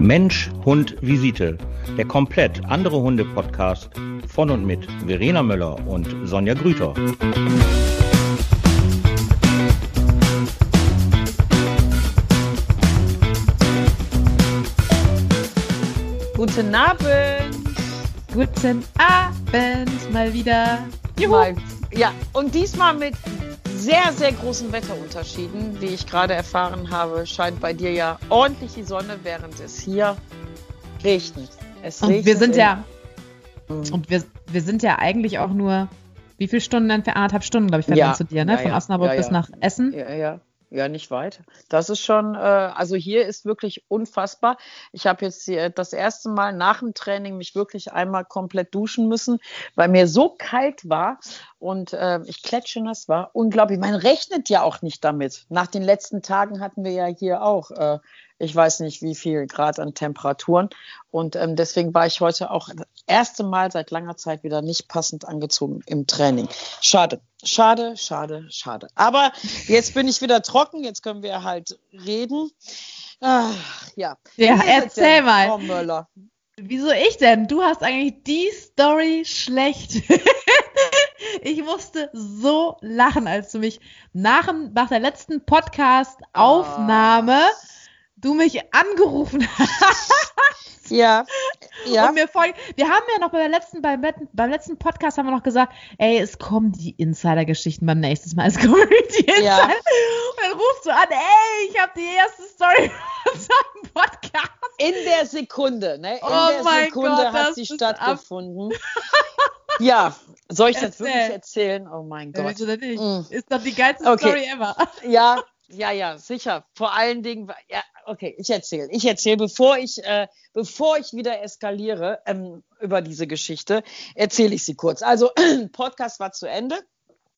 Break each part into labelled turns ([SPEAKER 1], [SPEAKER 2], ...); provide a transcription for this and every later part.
[SPEAKER 1] Mensch, Hund, Visite. Der komplett andere Hunde-Podcast von und mit Verena Möller und Sonja Grüter.
[SPEAKER 2] Guten Abend.
[SPEAKER 3] Guten Abend mal wieder.
[SPEAKER 2] Juhu. Mal, ja, und diesmal mit sehr, sehr großen Wetterunterschieden. Wie ich gerade erfahren habe, scheint bei dir ja ordentlich die Sonne, während es hier regnet. Es
[SPEAKER 3] regnet. Und wir sind ja, mhm. und wir, wir sind ja eigentlich auch nur, wie viele Stunden entfernt? Anderthalb Stunden, glaube ich, fährt ja, zu dir, ne? Ja, Von Osnabrück ja, bis nach Essen.
[SPEAKER 2] Ja, ja. Ja, nicht weit. Das ist schon, äh, also hier ist wirklich unfassbar. Ich habe jetzt hier das erste Mal nach dem Training mich wirklich einmal komplett duschen müssen, weil mir so kalt war und äh, ich das war. Unglaublich. Man rechnet ja auch nicht damit. Nach den letzten Tagen hatten wir ja hier auch äh, ich weiß nicht wie viel Grad an Temperaturen. Und ähm, deswegen war ich heute auch das erste Mal seit langer Zeit wieder nicht passend angezogen im Training. Schade, schade, schade, schade. Aber jetzt bin ich wieder trocken, jetzt können wir halt reden. Ach, ja.
[SPEAKER 3] Ja, erzähl mal. Frau Möller? Wieso ich denn? Du hast eigentlich die Story schlecht. ich musste so lachen, als du mich nach, nach der letzten Podcast-Aufnahme oh du mich angerufen hast.
[SPEAKER 2] Ja. ja.
[SPEAKER 3] Und mir voll, wir haben ja noch beim letzten, beim, beim letzten Podcast haben wir noch gesagt, ey, es kommen die Insider-Geschichten beim nächsten Mal. Es kommen die Insider. Ja. Und dann rufst du an, ey, ich habe die erste Story unserem Podcast.
[SPEAKER 2] In der Sekunde, ne? In oh der Sekunde Gott, hat sie stattgefunden. ja, soll ich Erzähl. das wirklich erzählen? Oh mein Gott. Ja,
[SPEAKER 3] nicht? Mm. Ist doch die geilste okay. Story ever.
[SPEAKER 2] Ja, ja, ja, sicher. Vor allen Dingen, ja, okay, ich erzähle. Ich erzähle, bevor ich, äh, bevor ich wieder eskaliere ähm, über diese Geschichte, erzähle ich sie kurz. Also, Podcast war zu Ende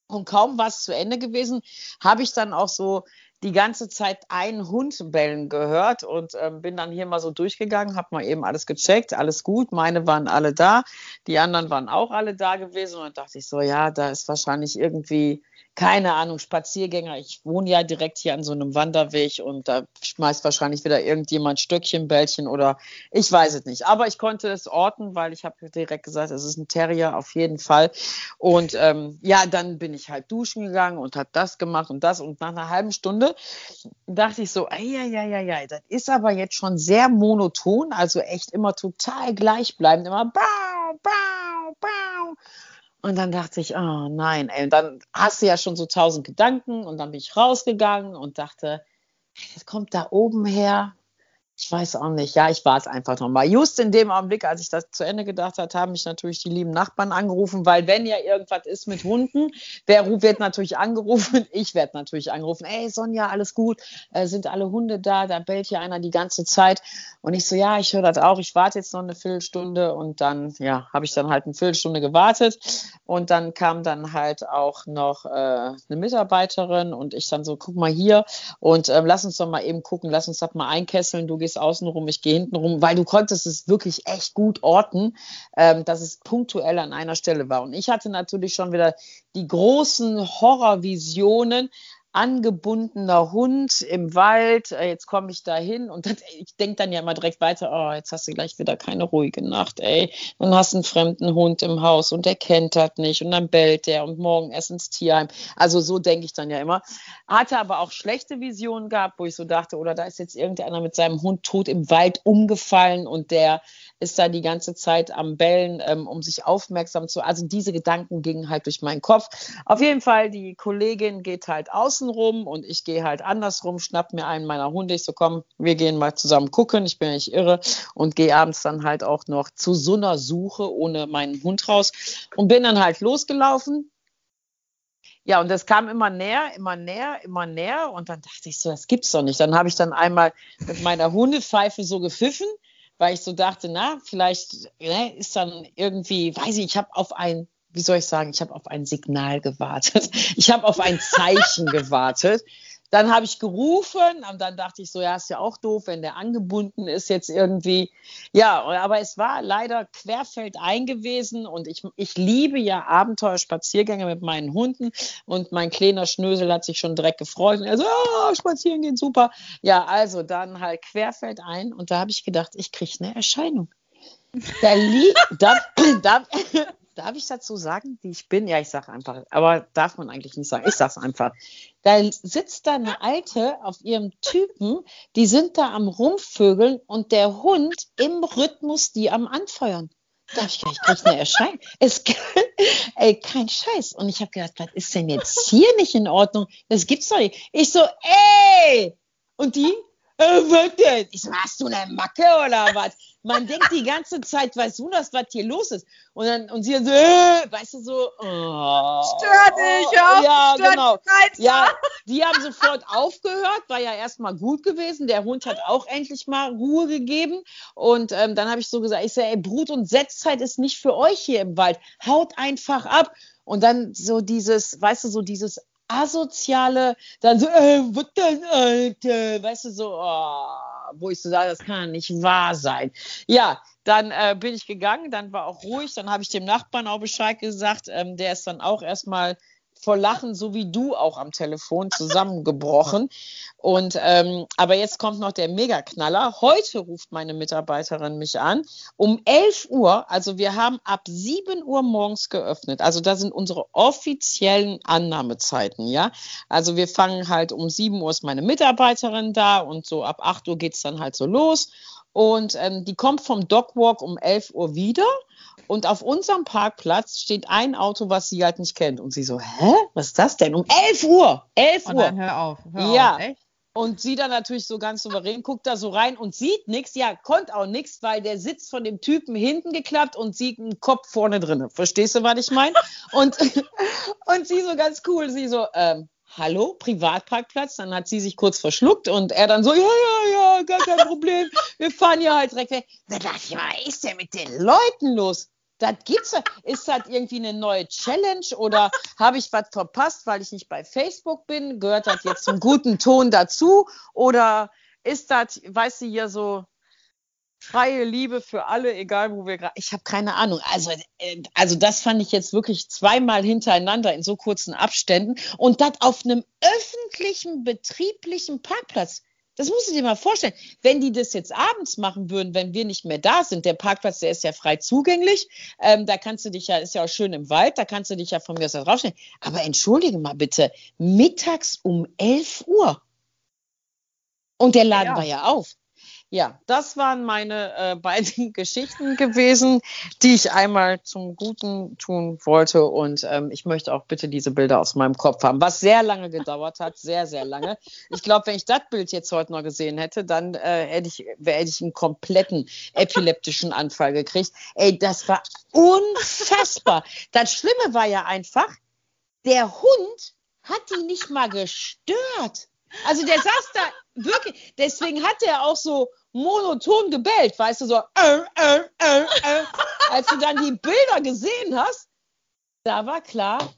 [SPEAKER 2] und kaum war es zu Ende gewesen, habe ich dann auch so die ganze Zeit einen Hund bellen gehört und ähm, bin dann hier mal so durchgegangen, habe mal eben alles gecheckt, alles gut, meine waren alle da, die anderen waren auch alle da gewesen und dachte ich so, ja, da ist wahrscheinlich irgendwie keine Ahnung, Spaziergänger. Ich wohne ja direkt hier an so einem Wanderweg und da schmeißt wahrscheinlich wieder irgendjemand Stöckchen, Bällchen oder ich weiß es nicht. Aber ich konnte es orten, weil ich habe direkt gesagt, es ist ein Terrier auf jeden Fall. Und ähm, ja, dann bin ich halt duschen gegangen und habe das gemacht und das. Und nach einer halben Stunde dachte ich so, ja, ja, ja, ja, das ist aber jetzt schon sehr monoton, also echt immer total gleichbleibend, immer bau, bau, bau. Und dann dachte ich, oh nein, ey. Und dann hast du ja schon so tausend Gedanken und dann bin ich rausgegangen und dachte, das kommt da oben her. Ich weiß auch nicht. Ja, ich war es einfach nochmal. Just in dem Augenblick, als ich das zu Ende gedacht habe, haben mich natürlich die lieben Nachbarn angerufen, weil wenn ja irgendwas ist mit Hunden, wer wird natürlich angerufen? Ich werde natürlich angerufen. Ey, Sonja, alles gut? Äh, sind alle Hunde da? Da bellt hier einer die ganze Zeit. Und ich so, ja, ich höre das auch. Ich warte jetzt noch eine Viertelstunde und dann, ja, habe ich dann halt eine Viertelstunde gewartet. Und dann kam dann halt auch noch äh, eine Mitarbeiterin und ich dann so, guck mal hier und äh, lass uns doch mal eben gucken, lass uns das mal einkesseln. Du gehst außen rum, ich gehe hinten rum, weil du konntest es wirklich echt gut orten, ähm, dass es punktuell an einer Stelle war. Und ich hatte natürlich schon wieder die großen Horrorvisionen, angebundener Hund im Wald, äh, jetzt komme ich da hin und das, ich denke dann ja immer direkt weiter, oh, jetzt hast du gleich wieder keine ruhige Nacht, ey. Dann hast du einen fremden Hund im Haus und der kennt das nicht und dann bellt der und morgen erst ins Tierheim. Also so denke ich dann ja immer. Hatte aber auch schlechte Visionen gehabt, wo ich so dachte, oder da ist jetzt irgendeiner mit seinem Hund tot im Wald umgefallen und der ist da die ganze Zeit am Bellen, ähm, um sich aufmerksam zu. Also diese Gedanken gingen halt durch meinen Kopf. Auf jeden Fall, die Kollegin geht halt außen rum und ich gehe halt andersrum, schnapp mir einen meiner Hunde. Ich so, komm, wir gehen mal zusammen gucken. Ich bin nicht irre und gehe abends dann halt auch noch zu so einer Suche ohne meinen Hund raus und bin dann halt losgelaufen. Ja, und das kam immer näher, immer näher, immer näher. Und dann dachte ich so, das gibt's doch nicht. Dann habe ich dann einmal mit meiner Hundepfeife so gepfiffen weil ich so dachte, na, vielleicht ne, ist dann irgendwie, weiß ich, ich habe auf ein, wie soll ich sagen, ich habe auf ein Signal gewartet. Ich habe auf ein Zeichen gewartet, Dann habe ich gerufen und dann dachte ich so, ja, ist ja auch doof, wenn der angebunden ist jetzt irgendwie. Ja, aber es war leider querfeldein gewesen und ich, ich liebe ja Abenteuerspaziergänge mit meinen Hunden und mein kleiner Schnösel hat sich schon direkt gefreut und er so, oh, spazieren gehen, super. Ja, also dann halt querfeldein und da habe ich gedacht, ich kriege eine Erscheinung. Da liegt, da, da, darf ich dazu sagen, wie ich bin? Ja, ich sage einfach, aber darf man eigentlich nicht sagen. Ich sage es einfach. Da sitzt da eine Alte auf ihrem Typen, die sind da am Rumvögeln und der Hund im Rhythmus die am Anfeuern. Da ich gedacht, ich kriege eine Erscheinung. Es, ey, kein Scheiß. Und ich habe gedacht, was ist denn jetzt hier nicht in Ordnung? Das gibt's doch nicht. Ich so, ey! Und die, äh, was denn? Ich so, hast du eine Macke oder was? Man denkt die ganze Zeit, weißt du das, was hier los ist? Und dann und sie so, äh, weißt du so, oh,
[SPEAKER 3] stört dich, ja,
[SPEAKER 2] ja genau. Ja, die haben sofort aufgehört, war ja erstmal gut gewesen. Der Hund hat auch endlich mal Ruhe gegeben. Und ähm, dann habe ich so gesagt, ich sage, ey, Brut- und Setzzeit ist nicht für euch hier im Wald. Haut einfach ab. Und dann so dieses, weißt du, so dieses asoziale, dann so, äh, was denn, Alter? Weißt du, so, oh, wo ich so sage, das kann nicht wahr sein. Ja, dann äh, bin ich gegangen, dann war auch ruhig, dann habe ich dem Nachbarn auch Bescheid gesagt, ähm, der ist dann auch erstmal vor Lachen, so wie du auch am Telefon zusammengebrochen. Und ähm, aber jetzt kommt noch der Megaknaller. Heute ruft meine Mitarbeiterin mich an um 11 Uhr. Also wir haben ab 7 Uhr morgens geöffnet. Also da sind unsere offiziellen Annahmezeiten. Ja, also wir fangen halt um 7 Uhr ist meine Mitarbeiterin da und so ab 8 Uhr geht es dann halt so los. Und ähm, die kommt vom Dogwalk um 11 Uhr wieder und auf unserem Parkplatz steht ein Auto, was sie halt nicht kennt. Und sie so, hä? Was ist das denn? Um 11 Uhr. 11 Uhr. Und
[SPEAKER 3] dann hör auf. Hör
[SPEAKER 2] ja.
[SPEAKER 3] Auf, echt?
[SPEAKER 2] Und sie dann natürlich so ganz souverän, guckt da so rein und sieht nichts. Ja, konnte auch nichts, weil der Sitz von dem Typen hinten geklappt und sieht einen Kopf vorne drin. Verstehst du, was ich meine? Und, und sie so ganz cool, sie so, ähm, hallo, Privatparkplatz. Dann hat sie sich kurz verschluckt und er dann so, ja, ja, ja, gar kein Problem. Wir fahren ja halt direkt weg. Da dachte ich, was ist denn mit den Leuten los? Das gibt's. Ist das irgendwie eine neue Challenge oder habe ich was verpasst, weil ich nicht bei Facebook bin? Gehört das jetzt zum guten Ton dazu? Oder ist das, weißt du, hier so freie Liebe für alle, egal wo wir gerade. Ich habe keine Ahnung. Also, äh, also das fand ich jetzt wirklich zweimal hintereinander in so kurzen Abständen und das auf einem öffentlichen, betrieblichen Parkplatz. Das musst du dir mal vorstellen. Wenn die das jetzt abends machen würden, wenn wir nicht mehr da sind, der Parkplatz, der ist ja frei zugänglich, ähm, da kannst du dich ja, ist ja auch schön im Wald, da kannst du dich ja von mir aus da draufstellen. Aber entschuldige mal bitte, mittags um 11 Uhr. Und der Laden ja. war ja auf. Ja, das waren meine äh, beiden Geschichten gewesen, die ich einmal zum Guten tun wollte. Und ähm, ich möchte auch bitte diese Bilder aus meinem Kopf haben, was sehr lange gedauert hat, sehr, sehr lange. Ich glaube, wenn ich das Bild jetzt heute noch gesehen hätte, dann äh, hätte, ich, hätte ich einen kompletten epileptischen Anfall gekriegt. Ey, das war unfassbar. Das Schlimme war ja einfach, der Hund hat die nicht mal gestört. Also der saß da wirklich, deswegen hat er auch so monoton gebellt, weißt du, so, äh, äh, äh, äh. als du dann die Bilder gesehen hast, da war klar,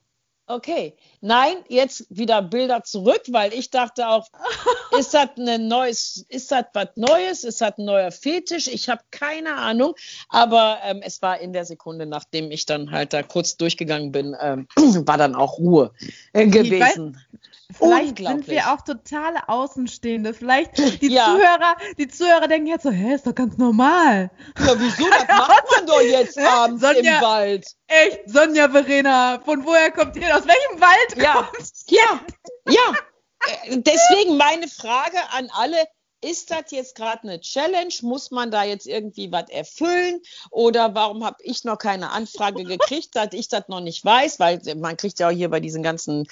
[SPEAKER 2] okay, nein, jetzt wieder Bilder zurück, weil ich dachte auch, ist das ein neues, ist das was Neues, ist das ein neuer Fetisch? Ich habe keine Ahnung, aber ähm, es war in der Sekunde, nachdem ich dann halt da kurz durchgegangen bin, ähm, war dann auch Ruhe äh, gewesen.
[SPEAKER 3] Vielleicht sind wir auch totale Außenstehende. Vielleicht die ja. Zuhörer, die Zuhörer denken jetzt so, hä, ist doch ganz normal.
[SPEAKER 2] Ja, wieso? Das macht man doch jetzt abends Sonja, im Wald.
[SPEAKER 3] Echt, Sonja Verena, von woher kommt ihr? Aus welchem Wald
[SPEAKER 2] ja. kommt
[SPEAKER 3] Ja,
[SPEAKER 2] ja. Äh, deswegen meine Frage an alle, ist das jetzt gerade eine Challenge? Muss man da jetzt irgendwie was erfüllen? Oder warum habe ich noch keine Anfrage gekriegt, dass ich das noch nicht weiß? Weil man kriegt ja auch hier bei diesen ganzen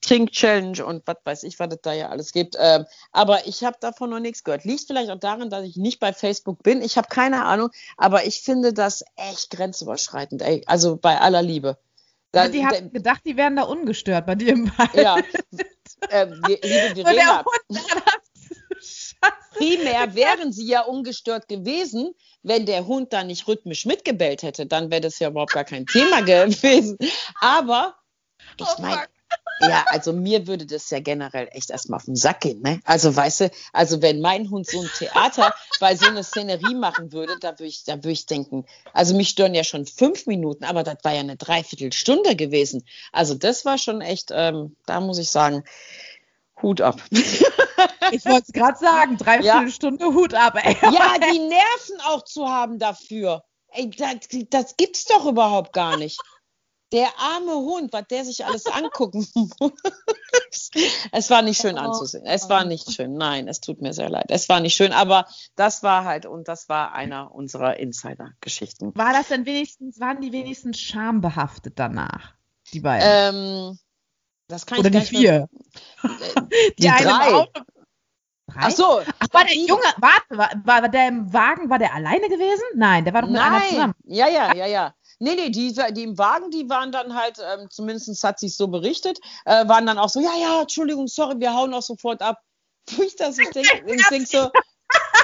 [SPEAKER 2] Trink-Challenge und was weiß ich, was es da ja alles gibt. Ähm, aber ich habe davon noch nichts gehört. Liegt vielleicht auch daran, dass ich nicht bei Facebook bin. Ich habe keine Ahnung, aber ich finde das echt grenzüberschreitend. Ey. Also bei aller Liebe.
[SPEAKER 3] Da, die haben gedacht, die wären da ungestört bei dir im Wald.
[SPEAKER 2] Ja, äh, liebe Verena, primär wären sie ja ungestört gewesen, wenn der Hund da nicht rhythmisch mitgebellt hätte. Dann wäre das ja überhaupt gar kein Thema gewesen. Aber ich oh, meine, Ja, also mir würde das ja generell echt erstmal auf den Sack gehen, ne? Also weißt du, also wenn mein Hund so ein Theater bei so einer Szenerie machen würde, da würde ich, da würde ich denken, also mich stören ja schon fünf Minuten, aber das war ja eine Dreiviertelstunde gewesen. Also das war schon echt, ähm, da muss ich sagen, Hut ab.
[SPEAKER 3] Ich wollte es gerade sagen, Dreiviertelstunde ja. Hut ab. Ey.
[SPEAKER 2] Ja, die Nerven auch zu haben dafür. Ey, das, das gibt's doch überhaupt gar nicht. Der arme Hund, was der sich alles angucken muss. es war nicht schön anzusehen. Es war nicht schön. Nein, es tut mir sehr leid. Es war nicht schön, aber das war halt, und das war einer unserer Insider-Geschichten.
[SPEAKER 3] War das denn wenigstens, waren die wenigstens schambehaftet danach? Die beiden?
[SPEAKER 2] Ähm, das kann
[SPEAKER 3] Oder
[SPEAKER 2] ich
[SPEAKER 3] die vier?
[SPEAKER 2] die, die drei.
[SPEAKER 3] Ach so. Ach, war der Junge, warte, war, war, der im Wagen, war der alleine gewesen? Nein, der war doch mit
[SPEAKER 2] Nein.
[SPEAKER 3] einer zusammen.
[SPEAKER 2] Ja, ja, ja, ja. Nee, nee, die, die im Wagen, die waren dann halt, ähm, zumindest hat sie es so berichtet, äh, waren dann auch so, ja, ja, Entschuldigung, sorry, wir hauen auch sofort ab. Wo ich das ich denke, ich denk so,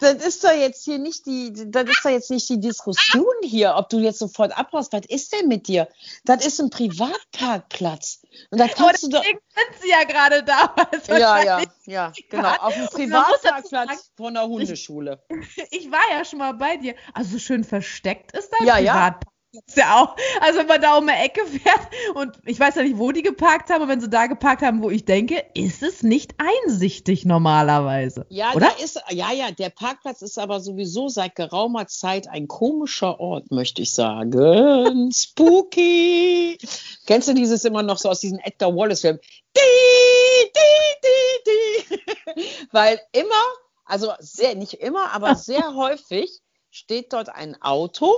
[SPEAKER 2] das ist doch jetzt hier nicht die, das ist doch jetzt nicht die Diskussion hier, ob du jetzt sofort abhaust. Was ist denn mit dir? Das ist ein Privatparkplatz. Und da kannst
[SPEAKER 3] oh,
[SPEAKER 2] du doch.
[SPEAKER 3] sind sie ja gerade da.
[SPEAKER 2] Ja, ja, ja, genau. Auf dem Privatparkplatz von der Hundeschule.
[SPEAKER 3] Ich, ich, war ja schon mal bei dir. Also schön versteckt ist dein
[SPEAKER 2] ja,
[SPEAKER 3] Privatparkplatz.
[SPEAKER 2] Ja
[SPEAKER 3] auch. Also wenn man da um eine Ecke fährt und ich weiß ja nicht, wo die geparkt haben, aber wenn sie da geparkt haben, wo ich denke, ist es nicht einsichtig normalerweise.
[SPEAKER 2] Ja,
[SPEAKER 3] oder?
[SPEAKER 2] Ist, ja, ja, der Parkplatz ist aber sowieso seit geraumer Zeit ein komischer Ort, möchte ich sagen. Spooky. Kennst du dieses immer noch so aus diesen Edgar Wallace-Filmen? Die, die, die, die. Weil immer, also sehr, nicht immer, aber sehr häufig steht dort ein Auto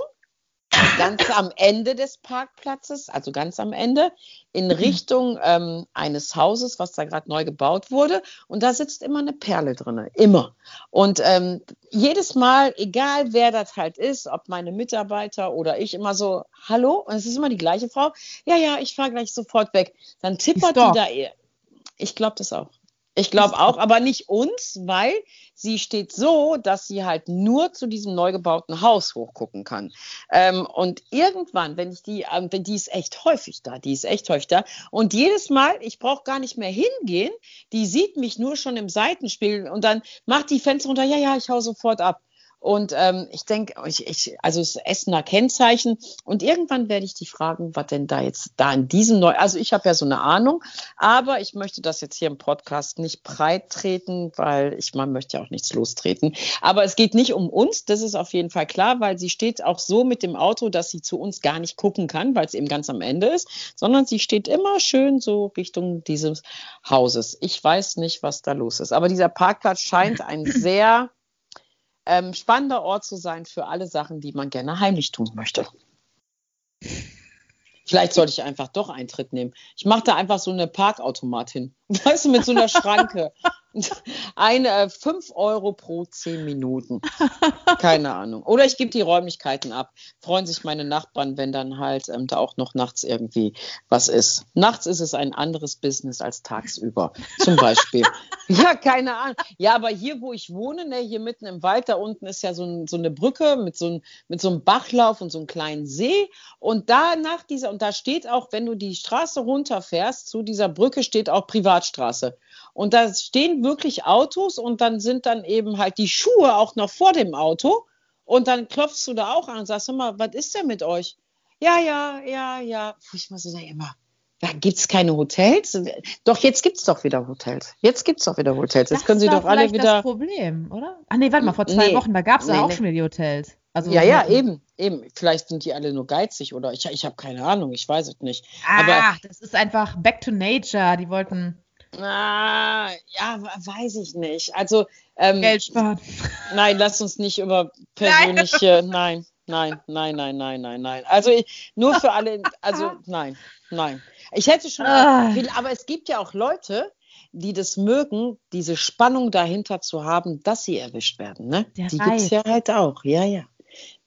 [SPEAKER 2] ganz am Ende des Parkplatzes, also ganz am Ende, in mhm. Richtung ähm, eines Hauses, was da gerade neu gebaut wurde. Und da sitzt immer eine Perle drin, immer. Und ähm, jedes Mal, egal wer das halt ist, ob meine Mitarbeiter oder ich, immer so, hallo, und es ist immer die gleiche Frau, ja, ja, ich fahre gleich sofort weg. Dann tippert die da. Ich glaube das auch. Ich glaube auch, aber nicht uns, weil sie steht so, dass sie halt nur zu diesem neu gebauten Haus hochgucken kann. Ähm, und irgendwann, wenn ich die, ähm, wenn die ist echt häufig da, die ist echt häufig da. Und jedes Mal, ich brauche gar nicht mehr hingehen, die sieht mich nur schon im Seitenspiegel und dann macht die Fenster runter, ja, ja, ich hau sofort ab. Und ähm, ich denke, ich, ich, also es ist Essener Kennzeichen. Und irgendwann werde ich die fragen, was denn da jetzt da in diesem neu. Also ich habe ja so eine Ahnung, aber ich möchte das jetzt hier im Podcast nicht breit treten, weil ich man möchte ja auch nichts lostreten. Aber es geht nicht um uns, das ist auf jeden Fall klar, weil sie steht auch so mit dem Auto, dass sie zu uns gar nicht gucken kann, weil es eben ganz am Ende ist, sondern sie steht immer schön so Richtung dieses Hauses. Ich weiß nicht, was da los ist. Aber dieser Parkplatz scheint ein sehr ähm, spannender Ort zu sein für alle Sachen, die man gerne heimlich tun möchte. Vielleicht sollte ich einfach doch Eintritt nehmen. Ich mache da einfach so eine Parkautomat hin. Weißt du, mit so einer Schranke. Eine 5 äh, Euro pro 10 Minuten. Keine Ahnung. Oder ich gebe die Räumlichkeiten ab. Freuen sich meine Nachbarn, wenn dann halt ähm, da auch noch nachts irgendwie was ist. Nachts ist es ein anderes Business als tagsüber. Zum Beispiel. ja, keine Ahnung. Ja, aber hier, wo ich wohne, ne, hier mitten im Wald, da unten ist ja so, ein, so eine Brücke mit so, ein, mit so einem Bachlauf und so einem kleinen See. Und da nach dieser, und da steht auch, wenn du die Straße runterfährst, zu dieser Brücke steht auch Privatstraße. Und da stehen wirklich Autos und dann sind dann eben halt die Schuhe auch noch vor dem Auto. Und dann klopfst du da auch an und sagst, mal, was ist denn mit euch? Ja, ja, ja, ja. Ich muss sagen, immer, da gibt es keine Hotels? Doch, jetzt gibt es doch wieder Hotels. Jetzt gibt es doch wieder Hotels. Jetzt
[SPEAKER 3] das
[SPEAKER 2] können sie doch alle wieder. Das
[SPEAKER 3] Problem, oder? Ah, nee, warte mal, vor zwei nee, Wochen, da gab es nee, ja auch nee. schon wieder die Hotels.
[SPEAKER 2] Also, ja, ja, eben, eben. Vielleicht sind die alle nur geizig oder ich, ich habe keine Ahnung, ich weiß es nicht.
[SPEAKER 3] Ah, Aber das ist einfach back to nature. Die wollten
[SPEAKER 2] Ah, ja, weiß ich nicht. Also ähm,
[SPEAKER 3] Geld sparen.
[SPEAKER 2] Nein, lass uns nicht über persönliche. Nein, nein, nein, nein, nein, nein, nein. Also ich, nur für alle. Also nein, nein. Ich hätte schon. Ah. Aber es gibt ja auch Leute, die das mögen, diese Spannung dahinter zu haben, dass sie erwischt werden. Ne? Die gibt es ja halt auch. Ja, ja.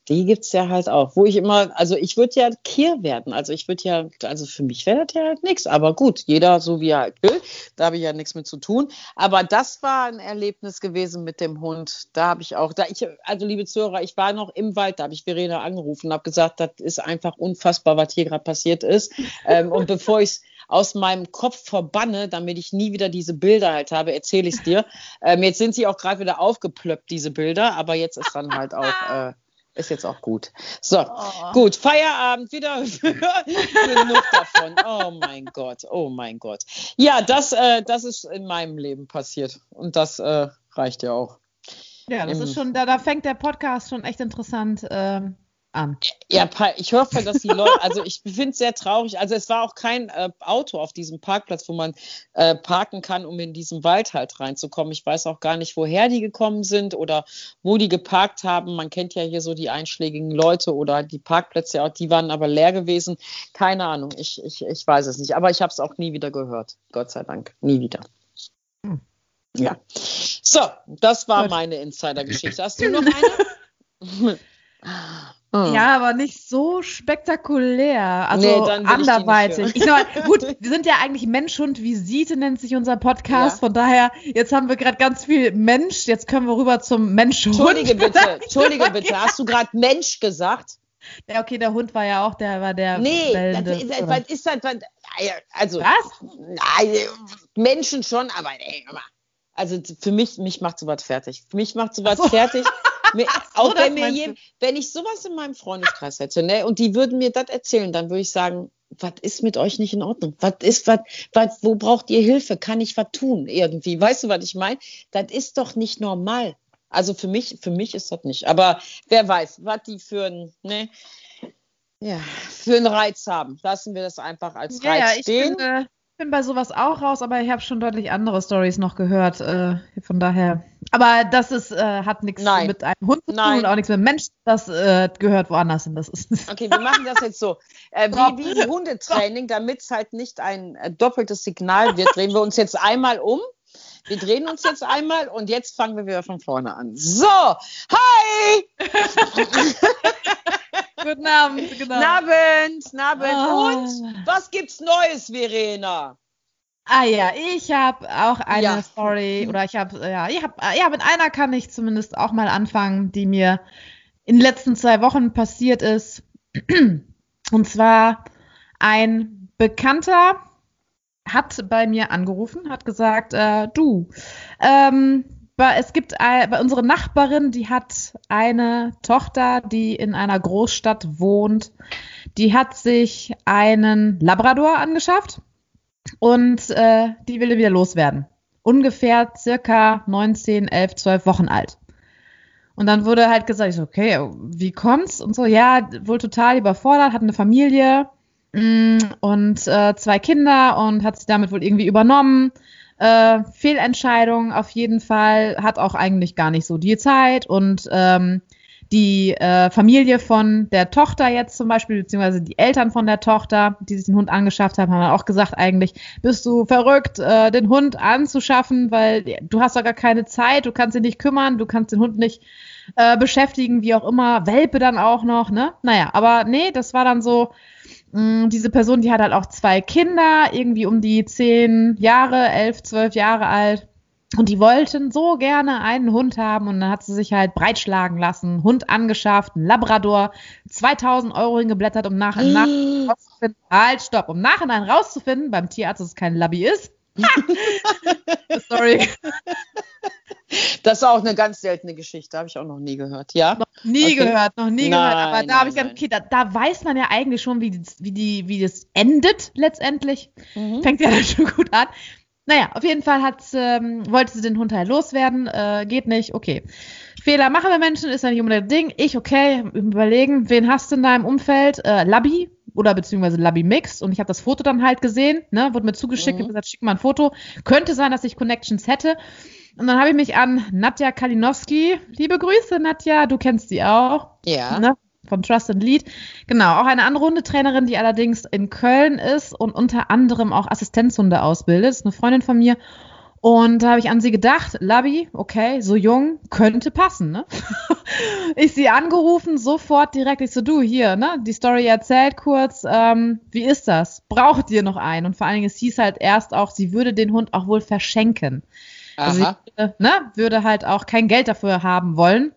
[SPEAKER 2] Die gibt es ja halt auch. Wo ich immer, also ich würde ja Kier werden. Also ich würde ja, also für mich wäre das ja halt nichts. Aber gut, jeder so wie er halt will. Da habe ich ja nichts mit zu tun. Aber das war ein Erlebnis gewesen mit dem Hund. Da habe ich auch, da ich, also liebe Zuhörer, ich war noch im Wald, da habe ich Verena angerufen und habe gesagt, das ist einfach unfassbar, was hier gerade passiert ist. ähm, und bevor ich es aus meinem Kopf verbanne, damit ich nie wieder diese Bilder halt habe, erzähle ich es dir. Ähm, jetzt sind sie auch gerade wieder aufgeplöppt, diese Bilder, aber jetzt ist dann halt auch. Äh, ist jetzt auch gut. So, oh. gut, Feierabend wieder. Genug davon. Oh mein Gott, oh mein Gott. Ja, das, äh, das ist in meinem Leben passiert. Und das äh, reicht ja auch.
[SPEAKER 3] Ja, das Im, ist schon, da, da fängt der Podcast schon echt interessant ähm, an.
[SPEAKER 2] Ja, ich hoffe, dass die Leute, also ich finde es sehr traurig. Also es war auch kein äh, Auto auf diesem Parkplatz, wo man äh, parken kann, um in diesen Wald halt reinzukommen. Ich weiß auch gar nicht, woher die gekommen sind oder wo die geparkt haben. Man kennt ja hier so die einschlägigen Leute oder die Parkplätze, auch die waren aber leer gewesen. Keine Ahnung, ich, ich, ich weiß es nicht. Aber ich habe es auch nie wieder gehört. Gott sei Dank, nie wieder. Hm. Ja. So, das war meine Insider-Geschichte. Hast du noch eine?
[SPEAKER 3] Oh. Ja, aber nicht so spektakulär. Also nee, anderweitig. Ich, ich mal, gut, wir sind ja eigentlich Mensch-Hund-Visite, nennt sich unser Podcast. Ja. Von daher, jetzt haben wir gerade ganz viel Mensch. Jetzt können wir rüber zum Mensch-Hund.
[SPEAKER 2] Entschuldige bitte, Entschuldige bitte. Hast du gerade Mensch gesagt?
[SPEAKER 3] Ja, okay, der Hund war ja auch, der war der.
[SPEAKER 2] Nee, das ist, was ist das? Also, was? Nein, Menschen schon, aber ey, also für mich, mich macht sowas fertig. Für mich macht sowas so. fertig. Mir, auch so, wenn, mir je, wenn ich sowas in meinem Freundeskreis hätte, ne, und die würden mir das erzählen, dann würde ich sagen, was ist mit euch nicht in Ordnung? Was ist, was, was, wo braucht ihr Hilfe? Kann ich was tun irgendwie? Weißt du, was ich meine? Das ist doch nicht normal. Also für mich, für mich ist das nicht. Aber wer weiß, was die für ein, ne, ja, für einen Reiz haben. Lassen wir das einfach als ja, Reiz ja, stehen.
[SPEAKER 3] Finde, bin bei sowas auch raus, aber ich habe schon deutlich andere Stories noch gehört. Äh, von daher. Aber das ist, äh, hat nichts mit einem Hund zu tun und auch nichts mit einem Mensch. Das äh, gehört woanders hin. Das ist
[SPEAKER 2] okay, wir machen das jetzt so. Äh, wie, wie Hundetraining, damit es halt nicht ein äh, doppeltes Signal wird, drehen wir uns jetzt einmal um. Wir drehen uns jetzt einmal und jetzt fangen wir wieder von vorne an. So, hi!
[SPEAKER 3] Guten Abend,
[SPEAKER 2] genau. Guten Abend, Abend. Oh. Und was gibt's Neues, Verena?
[SPEAKER 3] Ah ja, ich habe auch eine ja. Story oder ich habe ja, ich habe ja mit einer kann ich zumindest auch mal anfangen, die mir in den letzten zwei Wochen passiert ist. Und zwar ein Bekannter hat bei mir angerufen, hat gesagt, äh, du, ähm, es gibt bei unserer Nachbarin, die hat eine Tochter, die in einer Großstadt wohnt. Die hat sich einen Labrador angeschafft und äh, die will wieder loswerden. Ungefähr circa 19, 11, 12 Wochen alt. Und dann wurde halt gesagt, ich so, okay, wie kommt's? Und so, ja, wohl total überfordert, hat eine Familie und äh, zwei Kinder und hat sich damit wohl irgendwie übernommen äh, Fehlentscheidung auf jeden Fall, hat auch eigentlich gar nicht so die Zeit und ähm, die äh, Familie von der Tochter jetzt zum Beispiel, beziehungsweise die Eltern von der Tochter, die sich den Hund angeschafft haben, haben auch gesagt, eigentlich bist du verrückt, äh, den Hund anzuschaffen, weil du hast doch gar keine Zeit, du kannst dich nicht kümmern, du kannst den Hund nicht äh, beschäftigen, wie auch immer, Welpe dann auch noch, ne? Naja, aber nee, das war dann so, Mm, diese Person, die hat halt auch zwei Kinder, irgendwie um die zehn Jahre, elf, zwölf Jahre alt. Und die wollten so gerne einen Hund haben und dann hat sie sich halt breitschlagen lassen, Hund angeschafft, ein Labrador, 2000 Euro hingeblättert, um nach, nach rauszufinden, halt, stopp, um nachhinein rauszufinden beim Tierarzt, dass es kein Labby ist.
[SPEAKER 2] Sorry. Das ist auch eine ganz seltene Geschichte, habe ich auch noch nie gehört, ja?
[SPEAKER 3] Noch nie okay. gehört, noch nie nein, gehört. Aber da habe ich gedacht, okay, da, da, weiß man ja eigentlich schon, wie, wie, die, wie das endet letztendlich. Mhm. Fängt ja dann schon gut an. Naja, auf jeden Fall ähm, wollte sie den Hund halt loswerden. Äh, geht nicht, okay. Fehler machen wir Menschen, ist ja nicht unbedingt Ding. Ich, okay, überlegen, wen hast du in deinem Umfeld? Äh, Labby oder beziehungsweise Labby Mixed und ich habe das Foto dann halt gesehen, ne, wurde mir zugeschickt, mhm. und gesagt, schick mal ein Foto. Könnte sein, dass ich Connections hätte. Und dann habe ich mich an Nadja Kalinowski, liebe Grüße Nadja, du kennst sie auch.
[SPEAKER 2] Ja. Ne?
[SPEAKER 3] Von Trust and Lead. Genau, auch eine andere Hundetrainerin, die allerdings in Köln ist und unter anderem auch Assistenzhunde ausbildet. Das ist eine Freundin von mir. Und da habe ich an sie gedacht, Labi, okay, so jung, könnte passen, ne? ich sie angerufen, sofort direkt. Ich so, du hier, ne? Die Story erzählt kurz. Ähm, wie ist das? Braucht ihr noch einen? Und vor allen Dingen, es hieß halt erst auch, sie würde den Hund auch wohl verschenken. Also sie würde, ne, würde halt auch kein Geld dafür haben wollen.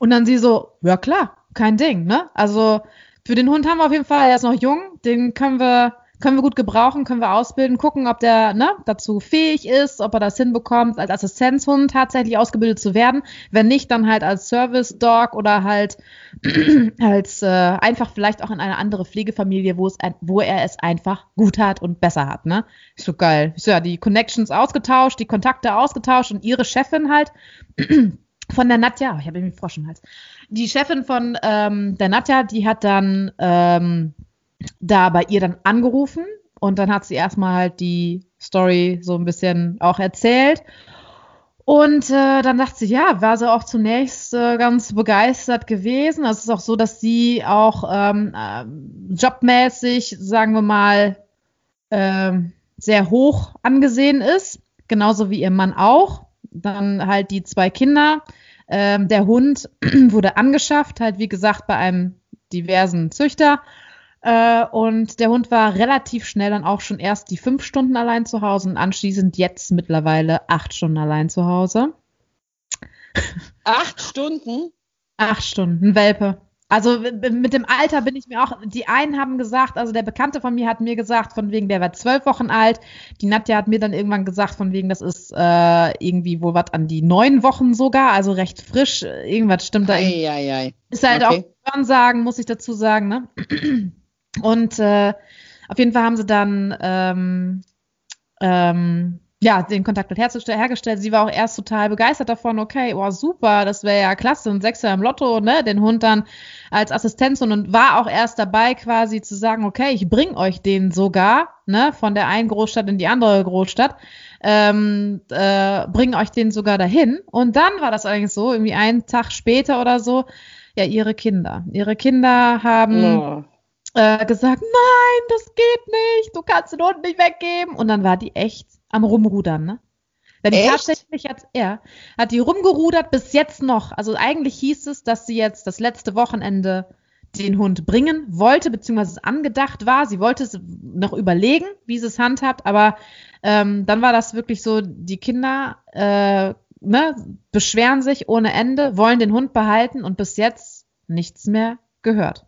[SPEAKER 3] Und dann sie so, ja klar, kein Ding, ne? Also für den Hund haben wir auf jeden Fall, er ist noch jung, den können wir können wir gut gebrauchen, können wir ausbilden, gucken, ob der ne, dazu fähig ist, ob er das hinbekommt, als Assistenzhund tatsächlich ausgebildet zu werden. Wenn nicht, dann halt als Service Dog oder halt als äh, einfach vielleicht auch in eine andere Pflegefamilie, wo, es ein, wo er es einfach gut hat und besser hat. Ne? Ist so geil. Ist ja die Connections ausgetauscht, die Kontakte ausgetauscht und ihre Chefin halt. von der Nadja, ich habe irgendwie Frosch im Hals. Die Chefin von ähm, der Nadja, die hat dann ähm, da bei ihr dann angerufen und dann hat sie erstmal halt die Story so ein bisschen auch erzählt. Und äh, dann dachte sie, ja, war sie auch zunächst äh, ganz begeistert gewesen. Also es ist auch so, dass sie auch ähm, äh, jobmäßig, sagen wir mal, äh, sehr hoch angesehen ist. Genauso wie ihr Mann auch. Dann halt die zwei Kinder. Ähm, der Hund wurde angeschafft, halt wie gesagt bei einem diversen Züchter. Äh, und der Hund war relativ schnell dann auch schon erst die fünf Stunden allein zu Hause und anschließend jetzt mittlerweile acht Stunden allein zu Hause.
[SPEAKER 2] Acht Stunden?
[SPEAKER 3] Acht Stunden, Welpe. Also mit dem Alter bin ich mir auch, die einen haben gesagt, also der Bekannte von mir hat mir gesagt, von wegen, der war zwölf Wochen alt. Die Nadja hat mir dann irgendwann gesagt, von wegen, das ist äh, irgendwie wohl was an die neun Wochen sogar, also recht frisch. Irgendwas stimmt da.
[SPEAKER 2] Ei, ei, ei.
[SPEAKER 3] Ist halt okay. auch sagen, muss ich dazu sagen, ne? Und äh, auf jeden Fall haben sie dann ähm, ähm, ja, den Kontakt mit hergestellt. Sie war auch erst total begeistert davon, okay, oh super, das wäre ja klasse, ein Sechser im Lotto, ne, den Hund dann als Assistenz und, war auch erst dabei quasi zu sagen, okay, ich bring euch den sogar, ne, von der einen Großstadt in die andere Großstadt, ähm, äh, bring euch den sogar dahin. Und dann war das eigentlich so, irgendwie einen Tag später oder so, ja, ihre Kinder. Ihre Kinder haben oh äh, gesagt, nein, das geht nicht, du kannst den Hund nicht weggeben. Und dann war die echt am Rumrudern, ne? Wenn die tatsächlich hat, er hat die rumgerudert bis jetzt noch. Also eigentlich hieß es, dass sie jetzt das letzte Wochenende den Hund bringen wollte, beziehungsweise es angedacht war. Sie wollte es noch überlegen, wie sie es handhabt, aber ähm, dann war das wirklich so, die Kinder äh, ne, beschweren sich ohne Ende, wollen den Hund behalten und bis jetzt nichts mehr gehört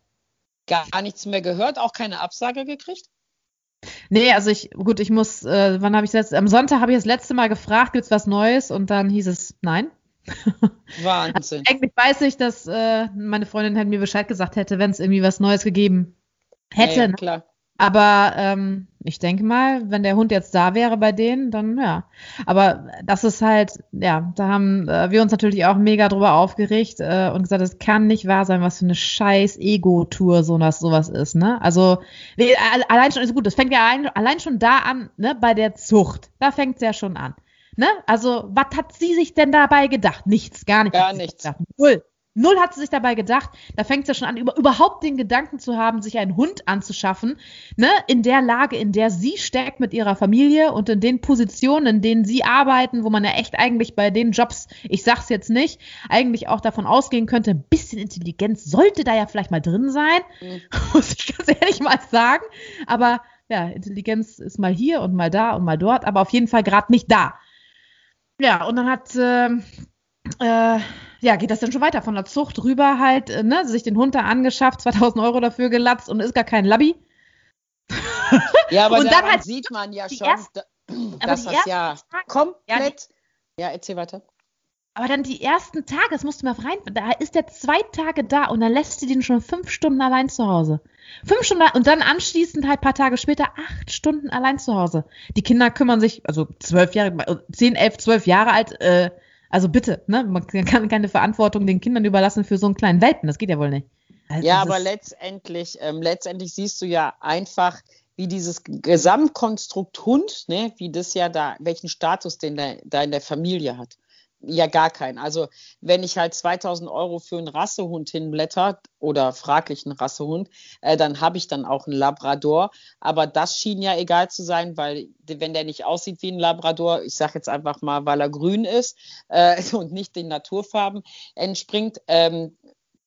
[SPEAKER 2] gar nichts mehr gehört, auch keine Absage gekriegt?
[SPEAKER 3] Nee, also ich, gut, ich muss, äh, wann habe ich das? Am Sonntag habe ich das letzte Mal gefragt, gibt es was Neues? Und dann hieß es nein.
[SPEAKER 2] Wahnsinn. Also
[SPEAKER 3] eigentlich weiß ich, dass äh, meine Freundin halt mir Bescheid gesagt hätte, wenn es irgendwie was Neues gegeben hätte. Ja, ja,
[SPEAKER 2] klar.
[SPEAKER 3] Aber ähm, ich denke mal, wenn der Hund jetzt da wäre bei denen, dann ja. Aber das ist halt, ja, da haben äh, wir uns natürlich auch mega drüber aufgeregt äh, und gesagt, es kann nicht wahr sein, was für eine scheiß Ego-Tour so was, sowas ist, ne? Also allein schon ist gut, das fängt ja allein, allein schon da an, ne, bei der Zucht. Da fängt es ja schon an. Ne? Also, was hat sie sich denn dabei gedacht? Nichts, gar nichts.
[SPEAKER 2] Gar nichts.
[SPEAKER 3] Null. Null hat sie sich dabei gedacht. Da fängt es ja schon an, über, überhaupt den Gedanken zu haben, sich einen Hund anzuschaffen, ne, in der Lage, in der sie steckt mit ihrer Familie und in den Positionen, in denen sie arbeiten, wo man ja echt eigentlich bei den Jobs, ich sag's jetzt nicht, eigentlich auch davon ausgehen könnte, ein bisschen Intelligenz sollte da ja vielleicht mal drin sein, mhm. muss ich ganz ehrlich mal sagen. Aber ja, Intelligenz ist mal hier und mal da und mal dort, aber auf jeden Fall gerade nicht da. Ja, und dann hat äh, äh, ja, geht das dann schon weiter von der Zucht rüber halt, äh, ne, sich den Hund da angeschafft, 2000 Euro dafür gelatzt und ist gar kein Labby.
[SPEAKER 2] Ja, aber und dann halt sieht man ja schon, erst, dass das ja komplett. Ja, ja, erzähl weiter.
[SPEAKER 3] Aber dann die ersten Tage, das musst du mal rein, da ist der zwei Tage da und dann lässt sie den schon fünf Stunden allein zu Hause. Fünf Stunden und dann anschließend halt paar Tage später acht Stunden allein zu Hause. Die Kinder kümmern sich, also zwölf Jahre, zehn, elf, zwölf Jahre alt, äh, also bitte, ne? Man kann keine Verantwortung den Kindern überlassen für so einen kleinen Welpen. Das geht ja wohl nicht.
[SPEAKER 2] Also ja, aber letztendlich, ähm, letztendlich siehst du ja einfach, wie dieses Gesamtkonstrukt Hund, ne, wie das ja da, welchen Status den da, da in der Familie hat. Ja gar keinen. Also wenn ich halt 2000 Euro für einen Rassehund hinblätter oder fraglichen Rassehund, äh, dann habe ich dann auch einen Labrador. Aber das schien ja egal zu sein, weil wenn der nicht aussieht wie ein Labrador, ich sage jetzt einfach mal, weil er grün ist äh, und nicht den Naturfarben entspringt, ähm,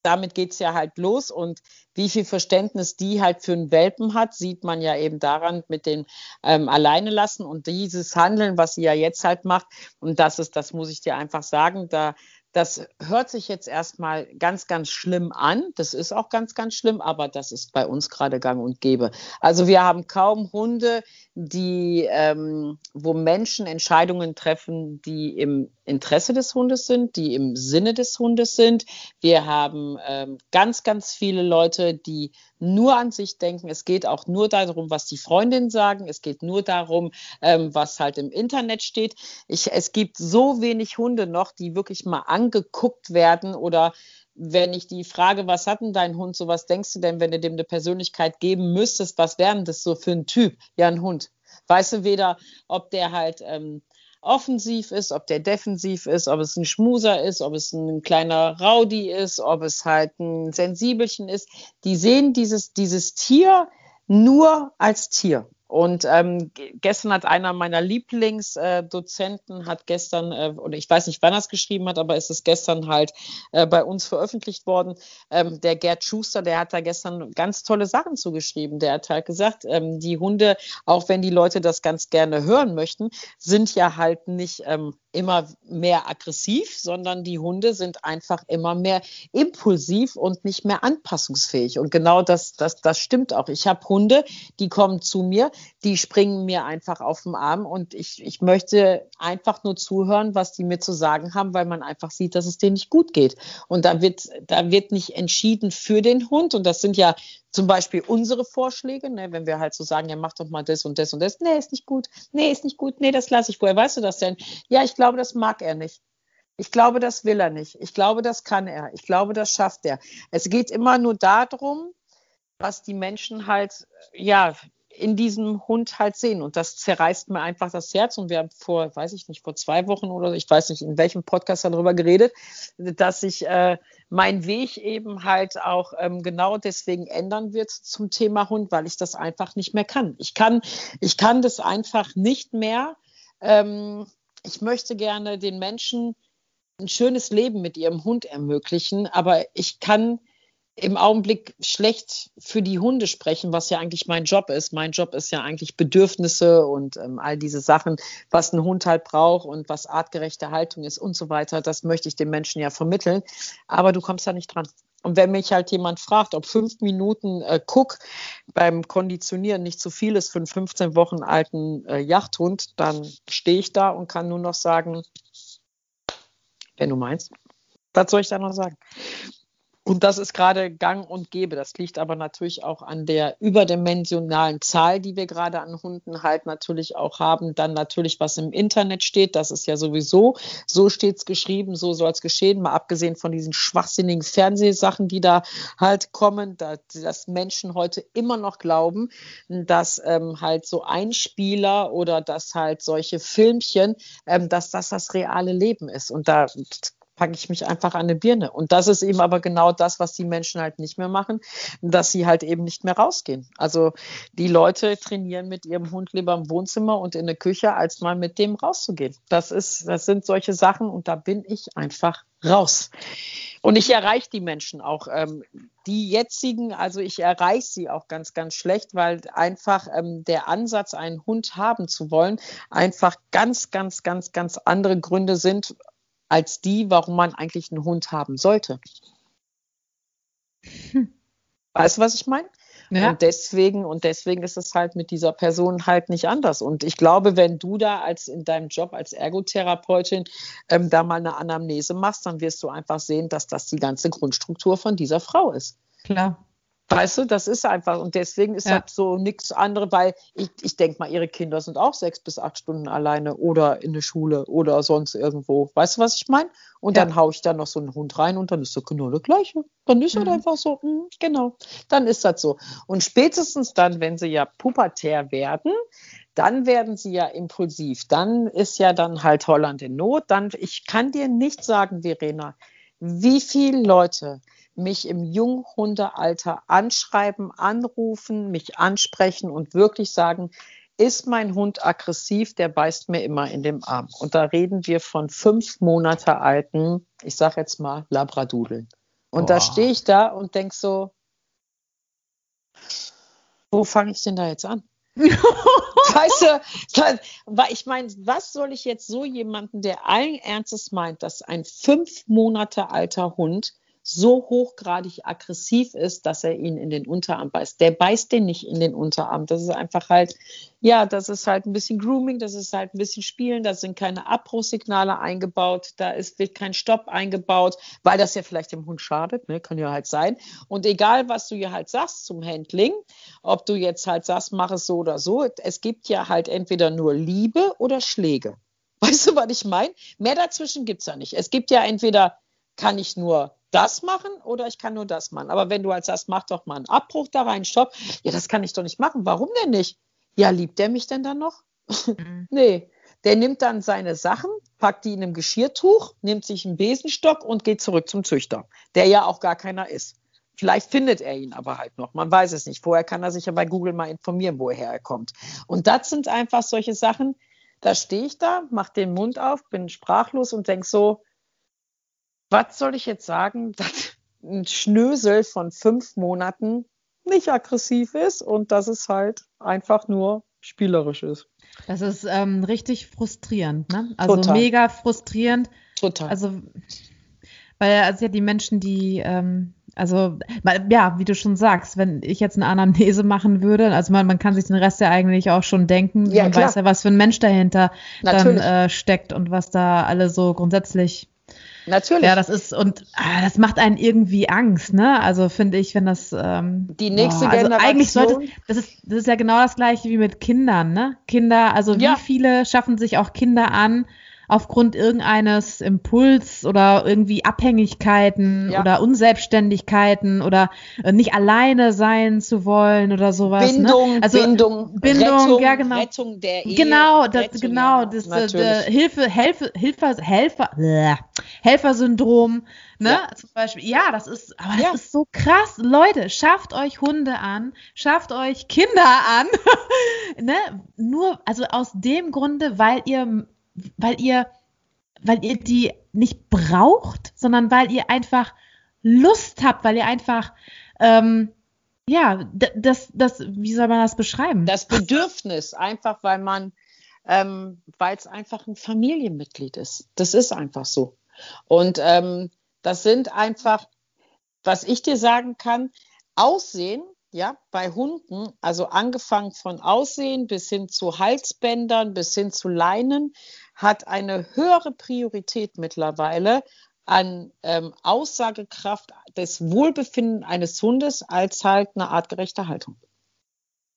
[SPEAKER 2] damit geht es ja halt los. Und wie viel Verständnis die halt für einen Welpen hat, sieht man ja eben daran mit dem ähm, Alleine lassen und dieses Handeln, was sie ja jetzt halt macht. Und das ist, das muss ich dir einfach sagen, da das hört sich jetzt erstmal ganz, ganz schlimm an. Das ist auch ganz, ganz schlimm, aber das ist bei uns gerade gang und gäbe. Also wir haben kaum Hunde, die, ähm, wo Menschen Entscheidungen treffen, die im Interesse des Hundes sind, die im Sinne des Hundes sind. Wir haben ähm, ganz, ganz viele Leute, die nur an sich denken. Es geht auch nur darum, was die Freundinnen sagen. Es geht nur darum, ähm, was halt im Internet steht. Ich, es gibt so wenig Hunde noch, die wirklich mal angeguckt werden oder wenn ich die frage, was hat denn dein Hund, so was denkst du denn, wenn du dem eine Persönlichkeit geben müsstest, was wäre denn das so für ein Typ? Ja, ein Hund. Weißt du weder, ob der halt ähm, offensiv ist, ob der defensiv ist, ob es ein Schmuser ist, ob es ein kleiner Rowdy ist, ob es halt ein Sensibelchen ist. Die sehen dieses, dieses Tier nur als Tier. Und ähm, gestern hat einer meiner Lieblingsdozenten, äh, hat gestern, äh, oder ich weiß nicht, wann er es geschrieben hat, aber es ist gestern halt äh, bei uns veröffentlicht worden. Ähm, der Gerd Schuster, der hat da gestern ganz tolle Sachen zugeschrieben. Der hat halt gesagt, ähm, die Hunde, auch wenn die Leute das ganz gerne hören möchten, sind ja halt nicht ähm, immer mehr aggressiv, sondern die Hunde sind einfach immer mehr impulsiv und nicht mehr anpassungsfähig. Und genau das, das, das stimmt auch. Ich habe Hunde, die kommen zu mir, die springen mir einfach auf den Arm und ich, ich möchte einfach nur zuhören, was die mir zu sagen haben, weil man einfach sieht, dass es denen nicht gut geht. Und da wird, da wird nicht entschieden für den Hund. Und das sind ja zum Beispiel unsere Vorschläge, ne, wenn wir halt so sagen, ja, mach doch mal das und das und das. Nee, ist nicht gut. Nee, ist nicht gut. Nee, das lasse ich. Woher weißt du das denn? Ja, ich glaube, das mag er nicht. Ich glaube, das will er nicht. Ich glaube, das kann er. Ich glaube, das schafft er. Es geht immer nur darum, was die Menschen halt, ja, in diesem Hund halt sehen. Und das zerreißt mir einfach das Herz. Und wir haben vor, weiß ich nicht, vor zwei Wochen oder ich weiß nicht, in welchem Podcast darüber geredet, dass sich äh, mein Weg eben halt auch ähm, genau deswegen ändern wird zum Thema Hund, weil ich das einfach nicht mehr kann. Ich kann, ich kann das einfach nicht mehr. Ähm, ich möchte gerne den Menschen ein schönes Leben mit ihrem Hund ermöglichen, aber ich kann im Augenblick schlecht für die Hunde sprechen, was ja eigentlich mein Job ist. Mein Job ist ja eigentlich Bedürfnisse und ähm, all diese Sachen, was ein Hund halt braucht und was artgerechte Haltung ist und so weiter. Das möchte ich den Menschen ja vermitteln. Aber du kommst da nicht dran. Und wenn mich halt jemand fragt, ob fünf Minuten äh, Cook beim Konditionieren nicht zu viel ist für einen 15 Wochen alten äh, Jachthund, dann stehe ich da und kann nur noch sagen, wenn du meinst. Was soll ich da noch sagen? Und das ist gerade gang und gäbe. Das liegt aber natürlich auch an der überdimensionalen Zahl, die wir gerade an Hunden halt natürlich auch haben. Dann natürlich, was im Internet steht. Das ist ja sowieso, so steht es geschrieben, so soll es geschehen. Mal abgesehen von diesen schwachsinnigen Fernsehsachen, die da halt kommen, da, dass Menschen heute immer noch glauben, dass ähm, halt so Einspieler oder dass halt solche Filmchen, ähm, dass das das reale Leben ist. Und da packe ich mich einfach an eine Birne. Und das ist eben aber genau das, was die Menschen halt nicht mehr machen, dass sie halt eben nicht mehr rausgehen. Also die Leute trainieren mit ihrem Hund lieber im Wohnzimmer und in der Küche, als mal mit dem rauszugehen. Das ist, das sind solche Sachen und da bin ich einfach raus. Und ich erreiche die Menschen auch. Ähm, die jetzigen, also ich erreiche sie auch ganz, ganz schlecht, weil einfach ähm, der Ansatz, einen Hund haben zu wollen, einfach ganz, ganz, ganz, ganz andere Gründe sind, als die, warum man eigentlich einen Hund haben sollte. Hm. Weißt du, was ich meine? Ja. Und deswegen, und deswegen ist es halt mit dieser Person halt nicht anders. Und ich glaube, wenn du da als in deinem Job als Ergotherapeutin ähm, da mal eine Anamnese machst, dann wirst du einfach sehen, dass das die ganze Grundstruktur von dieser Frau ist.
[SPEAKER 3] Klar.
[SPEAKER 2] Weißt du, das ist einfach. Und deswegen ist ja. das so nichts anderes, weil ich, ich denke mal, ihre Kinder sind auch sechs bis acht Stunden alleine oder in der Schule oder sonst irgendwo. Weißt du, was ich meine? Und ja. dann haue ich da noch so einen Hund rein und dann ist das genau das Gleiche. Dann ist mhm. das einfach so, mh, genau. Dann ist das so. Und spätestens dann, wenn sie ja pubertär werden, dann werden sie ja impulsiv. Dann ist ja dann halt Holland in Not. Dann, ich kann dir nicht sagen, Verena, wie viele Leute mich im Junghundealter anschreiben, anrufen, mich ansprechen und wirklich sagen, ist mein Hund aggressiv, der beißt mir immer in den Arm. Und da reden wir von fünf Monate alten, ich sage jetzt mal, Labradudeln. Und Boah. da stehe ich da und denke so, wo fange ich denn da jetzt an? weißt du, weil ich meine, was soll ich jetzt so jemanden, der allen Ernstes meint, dass ein fünf Monate alter Hund so hochgradig aggressiv ist, dass er ihn in den Unterarm beißt. Der beißt den nicht in den Unterarm. Das ist einfach halt, ja, das ist halt ein bisschen Grooming, das ist halt ein bisschen Spielen, da sind keine Abbruchsignale eingebaut, da ist, wird kein Stopp eingebaut, weil das ja vielleicht dem Hund schadet, ne? kann ja halt sein. Und egal, was du hier halt sagst zum Handling, ob du jetzt halt sagst, mach es so oder so, es gibt ja halt entweder nur Liebe oder Schläge. Weißt du, was ich meine? Mehr dazwischen gibt es ja nicht. Es gibt ja entweder, kann ich nur das machen oder ich kann nur das machen. Aber wenn du als das mach doch mal einen Abbruch da rein, stopp. Ja, das kann ich doch nicht machen. Warum denn nicht? Ja, liebt der mich denn dann noch? Mhm. nee. Der nimmt dann seine Sachen, packt die in einem Geschirrtuch, nimmt sich einen Besenstock und geht zurück zum Züchter, der ja auch gar keiner ist. Vielleicht findet er ihn aber halt noch. Man weiß es nicht. Vorher kann er sich ja bei Google mal informieren, woher er kommt. Und das sind einfach solche Sachen, da stehe ich da, mache den Mund auf, bin sprachlos und denke so, was soll ich jetzt sagen, dass ein Schnösel von fünf Monaten nicht aggressiv ist und dass es halt einfach nur spielerisch ist.
[SPEAKER 3] Das ist ähm, richtig frustrierend, ne? Also Total. mega frustrierend.
[SPEAKER 2] Total.
[SPEAKER 3] Also, weil also ja die Menschen, die, ähm, also ja, wie du schon sagst, wenn ich jetzt eine Anamnese machen würde, also man, man kann sich den Rest ja eigentlich auch schon denken, ja, man klar. weiß ja, was für ein Mensch dahinter Natürlich. dann äh, steckt und was da alle so grundsätzlich
[SPEAKER 2] Natürlich.
[SPEAKER 3] Ja, das ist, und ah, das macht einen irgendwie Angst, ne? Also finde ich, wenn das. Ähm,
[SPEAKER 2] die nächste boah, also Generation.
[SPEAKER 3] Eigentlich sollte, das ist, das ist ja genau das gleiche wie mit Kindern, ne? Kinder, also ja. wie viele schaffen sich auch Kinder an, aufgrund irgendeines Impuls oder irgendwie Abhängigkeiten ja. oder Unselbstständigkeiten oder äh, nicht alleine sein zu wollen oder sowas.
[SPEAKER 2] Ne? Bindung,
[SPEAKER 3] ne?
[SPEAKER 2] also, Bindung,
[SPEAKER 3] Bindung,
[SPEAKER 2] Rettung,
[SPEAKER 3] ja genau.
[SPEAKER 2] Rettung der Ehe.
[SPEAKER 3] Genau, das, Rettung, genau, das, ja, das äh, Hilfe, Hilfe, Hilfe, Helfer, äh, Helfersyndrom. Ne? Ja. Zum Beispiel, ja, das ist, aber das ist so krass. Leute, schafft euch Hunde an, schafft euch Kinder an. ne? Nur, also aus dem Grunde, weil ihr weil ihr, weil ihr die nicht braucht, sondern weil ihr einfach Lust habt, weil ihr einfach, ähm, ja, das, das, wie soll man das beschreiben?
[SPEAKER 2] Das Bedürfnis, einfach weil man, ähm, weil es einfach ein Familienmitglied ist. Das ist einfach so. Und ähm, das sind einfach, was ich dir sagen kann, Aussehen ja, bei Hunden, also angefangen von Aussehen bis hin zu Halsbändern, bis hin zu Leinen, hat eine höhere Priorität mittlerweile an ähm, Aussagekraft des Wohlbefinden eines Hundes als halt eine artgerechte Haltung.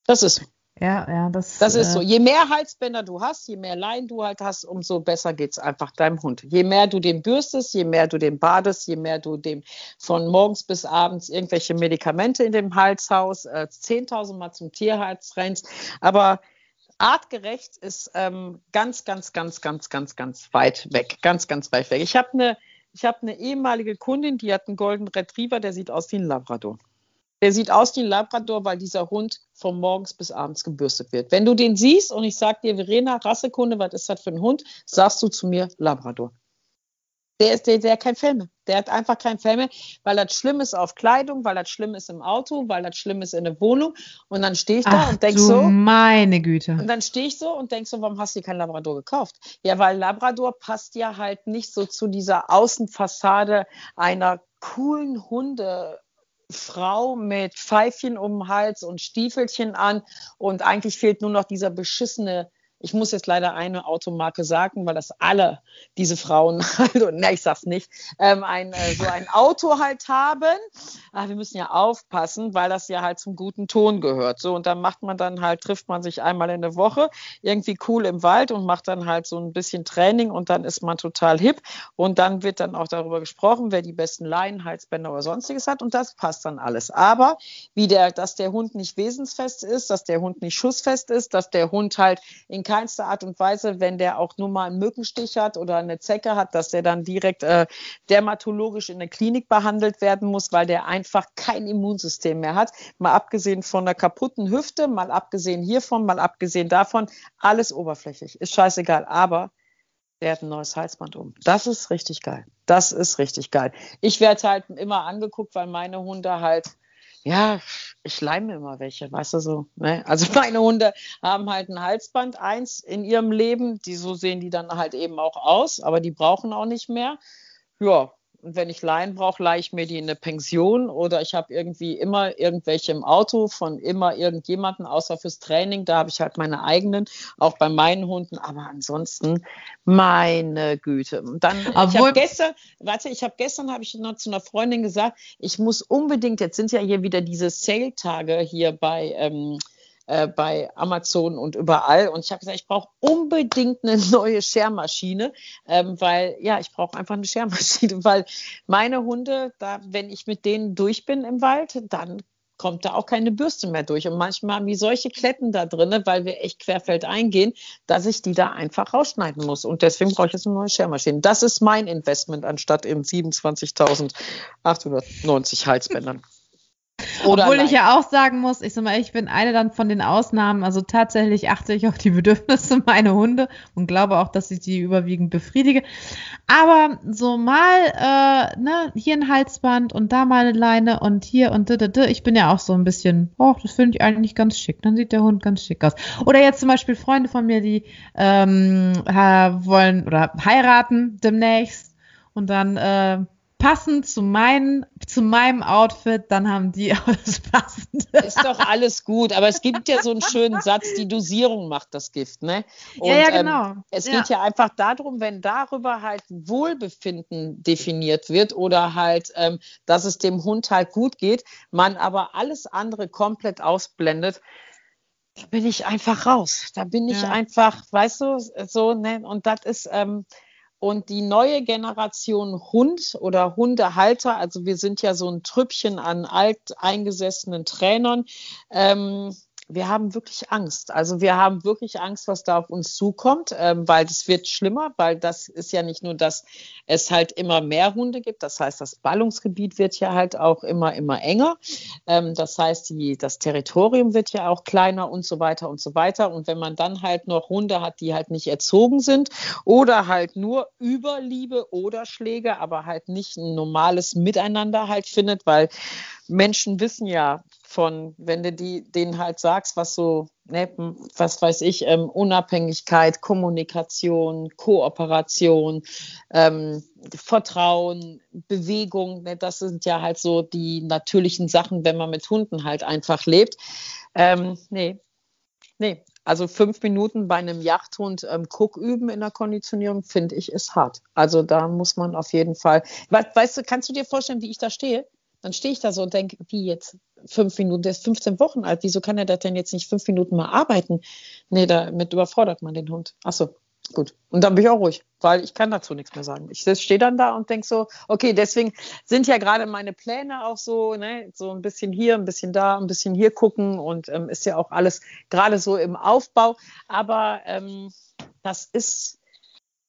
[SPEAKER 2] Das ist so.
[SPEAKER 3] Ja, ja, das,
[SPEAKER 2] das ist äh, so. Je mehr Halsbänder du hast, je mehr Leinen du halt hast, umso besser geht es einfach deinem Hund. Je mehr du den bürstest, je mehr du den badest, je mehr du dem von morgens bis abends irgendwelche Medikamente in dem Hals haust, äh, 10.000 Mal zum Tierarzt rennst. Aber artgerecht ist ähm, ganz, ganz, ganz, ganz, ganz, ganz weit weg. Ganz, ganz weit weg. Ich habe eine habe eine ehemalige Kundin, die hat einen Golden Retriever, der sieht aus wie ein Labrador. Der sieht aus wie ein Labrador, weil dieser Hund von morgens bis abends gebürstet wird. Wenn du den siehst und ich sage dir, Verena, Rassekunde, was ist das für ein Hund, sagst du zu mir Labrador. Der, ist, der, der hat kein Fell mehr. Der hat einfach kein Fell mehr, weil das schlimm ist auf Kleidung, weil das schlimm ist im Auto, weil das schlimm ist in der Wohnung. Und dann stehe ich da Ach, und denke so.
[SPEAKER 3] Meine Güte.
[SPEAKER 2] Und dann stehe ich so und denke so, warum hast du kein Labrador gekauft? Ja, weil Labrador passt ja halt nicht so zu dieser Außenfassade einer coolen Hunde. Frau mit Pfeifchen um den Hals und Stiefelchen an und eigentlich fehlt nur noch dieser beschissene ich muss jetzt leider eine Automarke sagen, weil das alle diese Frauen, also, ne, ich sag's nicht, ähm, ein, äh, so ein Auto halt haben. Ach, wir müssen ja aufpassen, weil das ja halt zum guten Ton gehört. So, und dann macht man dann halt, trifft man sich einmal in der Woche, irgendwie cool im Wald und macht dann halt so ein bisschen Training und dann ist man total hip. Und dann wird dann auch darüber gesprochen, wer die besten Leinen, Halsbänder oder sonstiges hat. Und das passt dann alles. Aber wie der, dass der Hund nicht wesensfest ist, dass der Hund nicht schussfest ist, dass der Hund halt in keinster Art und Weise, wenn der auch nur mal einen Mückenstich hat oder eine Zecke hat, dass der dann direkt äh, dermatologisch in der Klinik behandelt werden muss, weil der einfach kein Immunsystem mehr hat. Mal abgesehen von einer kaputten Hüfte, mal abgesehen hiervon, mal abgesehen davon, alles oberflächlich. Ist scheißegal. Aber der hat ein neues Halsband um. Das ist richtig geil. Das ist richtig geil. Ich werde halt immer angeguckt, weil meine Hunde halt ja, ich leime immer welche, weißt du so. Ne? Also meine Hunde haben halt ein Halsband, eins in ihrem Leben, die so sehen die dann halt eben auch aus, aber die brauchen auch nicht mehr. Ja, und wenn ich Laien brauche, leihe ich mir die in eine Pension oder ich habe irgendwie immer irgendwelche im Auto von immer irgendjemanden, außer fürs Training. Da habe ich halt meine eigenen, auch bei meinen Hunden. Aber ansonsten, meine Güte. Und dann, Obwohl, ich habe gestern, warte, ich habe gestern, habe ich noch zu einer Freundin gesagt, ich muss unbedingt, jetzt sind ja hier wieder diese Sale-Tage hier bei, ähm, äh, bei Amazon und überall. Und ich habe gesagt, ich brauche unbedingt eine neue Schermaschine, ähm, weil ja, ich brauche einfach eine Schermaschine, weil meine Hunde, da, wenn ich mit denen durch bin im Wald, dann kommt da auch keine Bürste mehr durch. Und manchmal haben die solche Kletten da drin, weil wir echt querfeld eingehen, dass ich die da einfach rausschneiden muss. Und deswegen brauche ich jetzt eine neue Schermaschine. Das ist mein Investment anstatt in 27.890 Halsbändern.
[SPEAKER 3] Oder Obwohl nein. ich ja auch sagen muss, ich sag mal, ich bin eine dann von den Ausnahmen. Also tatsächlich achte ich auf die Bedürfnisse meiner Hunde und glaube auch, dass ich die überwiegend befriedige. Aber so mal, äh, ne, hier ein Halsband und da mal eine Leine und hier und da, da, da. Ich bin ja auch so ein bisschen, oh, das finde ich eigentlich ganz schick. Dann sieht der Hund ganz schick aus. Oder jetzt zum Beispiel Freunde von mir, die ähm, wollen oder heiraten demnächst und dann äh, passend zu, mein, zu meinem Outfit, dann haben die alles passend.
[SPEAKER 2] Ist doch alles gut, aber es gibt ja so einen schönen Satz, die Dosierung macht das Gift, ne?
[SPEAKER 3] Und, ja, ja, genau.
[SPEAKER 2] Ähm, es ja. geht ja einfach darum, wenn darüber halt Wohlbefinden definiert wird oder halt, ähm, dass es dem Hund halt gut geht, man aber alles andere komplett ausblendet, da bin ich einfach raus. Da bin ich ja. einfach, weißt du, so, ne? Und das ist, ähm, und die neue Generation Hund oder Hundehalter, also wir sind ja so ein Trüppchen an alteingesessenen Trainern, ähm, wir haben wirklich Angst. Also wir haben wirklich Angst, was da auf uns zukommt, ähm, weil es wird schlimmer, weil das ist ja nicht nur, dass es halt immer mehr Hunde gibt. Das heißt, das Ballungsgebiet wird ja halt auch immer, immer enger. Ähm, das heißt, die, das Territorium wird ja auch kleiner und so weiter und so weiter. Und wenn man dann halt noch Hunde hat, die halt nicht erzogen sind oder halt nur Überliebe oder Schläge, aber halt nicht ein normales Miteinander halt findet, weil Menschen wissen ja von, wenn du die, denen halt sagst, was so, ne, was weiß ich, ähm, Unabhängigkeit, Kommunikation, Kooperation, ähm, Vertrauen, Bewegung, ne, das sind ja halt so die natürlichen Sachen, wenn man mit Hunden halt einfach lebt. Ähm, nee, nee. Also fünf Minuten bei einem Jachthund ähm, Cook üben in der Konditionierung, finde ich, ist hart. Also da muss man auf jeden Fall. Weißt du, kannst du dir vorstellen, wie ich da stehe? Dann stehe ich da so und denke, wie jetzt fünf Minuten, der ist 15 Wochen alt, wieso kann er das denn jetzt nicht fünf Minuten mal arbeiten? Nee, damit überfordert man den Hund. Achso, gut. Und dann bin ich auch ruhig, weil ich kann dazu nichts mehr sagen. Ich stehe dann da und denke so, okay, deswegen sind ja gerade meine Pläne auch so, ne, so ein bisschen hier, ein bisschen da, ein bisschen hier gucken und ähm, ist ja auch alles gerade so im Aufbau. Aber ähm, das ist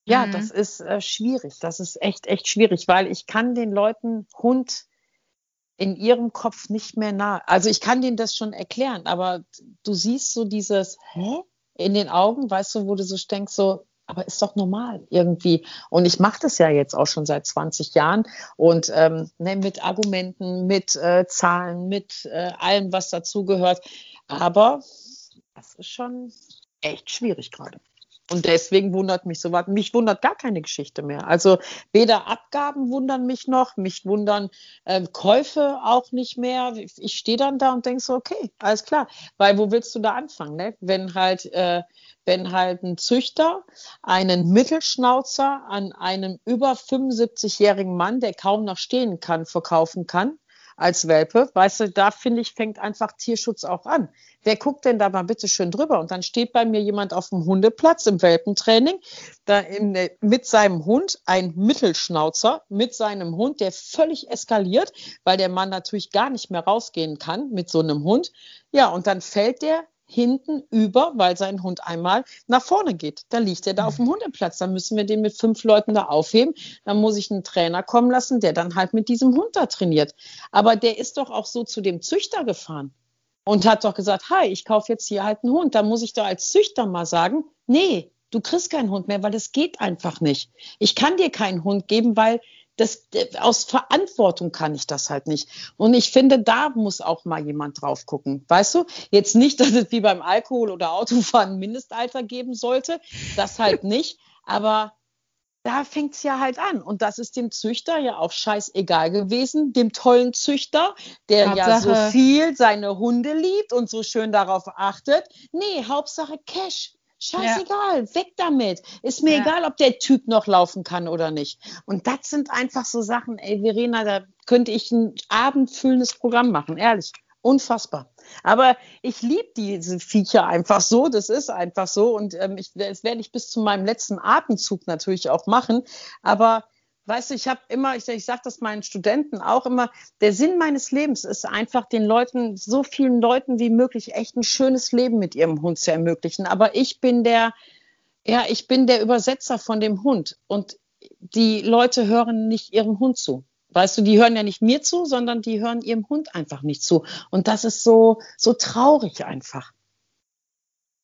[SPEAKER 2] ja, mhm. das ist äh, schwierig. Das ist echt, echt schwierig, weil ich kann den Leuten Hund in ihrem Kopf nicht mehr nah. Also ich kann denen das schon erklären, aber du siehst so dieses Hä? in den Augen, weißt du, wo du so denkst, so, aber ist doch normal irgendwie. Und ich mache das ja jetzt auch schon seit 20 Jahren und ähm, ne, mit Argumenten, mit äh, Zahlen, mit äh, allem, was dazugehört. Aber das ist schon echt schwierig gerade. Und deswegen wundert mich sowas. Mich wundert gar keine Geschichte mehr. Also weder Abgaben wundern mich noch, mich wundern äh, Käufe auch nicht mehr. Ich stehe dann da und denke so, okay, alles klar. Weil wo willst du da anfangen? Ne? Wenn halt, äh, wenn halt ein Züchter einen Mittelschnauzer an einem über 75-jährigen Mann, der kaum noch stehen kann, verkaufen kann, als Welpe. Weißt du, da finde ich, fängt einfach Tierschutz auch an. Wer guckt denn da mal bitte schön drüber? Und dann steht bei mir jemand auf dem Hundeplatz im Welpentraining, da in, mit seinem Hund, ein Mittelschnauzer, mit seinem Hund, der völlig eskaliert, weil der Mann natürlich gar nicht mehr rausgehen kann mit so einem Hund. Ja, und dann fällt der hinten über, weil sein Hund einmal nach vorne geht. Da liegt er da auf dem Hundeplatz. Dann müssen wir den mit fünf Leuten da aufheben. Dann muss ich einen Trainer kommen lassen, der dann halt mit diesem Hund da trainiert. Aber der ist doch auch so zu dem Züchter gefahren und hat doch gesagt, hi, ich kaufe jetzt hier halt einen Hund. Da muss ich doch als Züchter mal sagen, nee, du kriegst keinen Hund mehr, weil das geht einfach nicht. Ich kann dir keinen Hund geben, weil das, aus Verantwortung kann ich das halt nicht. Und ich finde, da muss auch mal jemand drauf gucken. Weißt du? Jetzt nicht, dass es wie beim Alkohol oder Autofahren ein Mindestalter geben sollte. Das halt nicht. Aber da fängt es ja halt an. Und das ist dem Züchter ja auch scheißegal gewesen, dem tollen Züchter, der Hauptsache. ja so viel seine Hunde liebt und so schön darauf achtet. Nee, Hauptsache Cash. Scheißegal, ja. weg damit. Ist mir ja. egal, ob der Typ noch laufen kann oder nicht. Und das sind einfach so Sachen, ey, Verena, da könnte ich ein abendfüllendes Programm machen, ehrlich. Unfassbar. Aber ich liebe diese Viecher einfach so, das ist einfach so. Und ähm, ich, das werde ich bis zu meinem letzten Atemzug natürlich auch machen. Aber weißt du, ich habe immer, ich, ich sage das meinen Studenten auch immer, der Sinn meines Lebens ist einfach den Leuten, so vielen Leuten wie möglich, echt ein schönes Leben mit ihrem Hund zu ermöglichen. Aber ich bin der, ja, ich bin der Übersetzer von dem Hund. Und die Leute hören nicht ihrem Hund zu. Weißt du, die hören ja nicht mir zu, sondern die hören ihrem Hund einfach nicht zu. Und das ist so, so traurig einfach.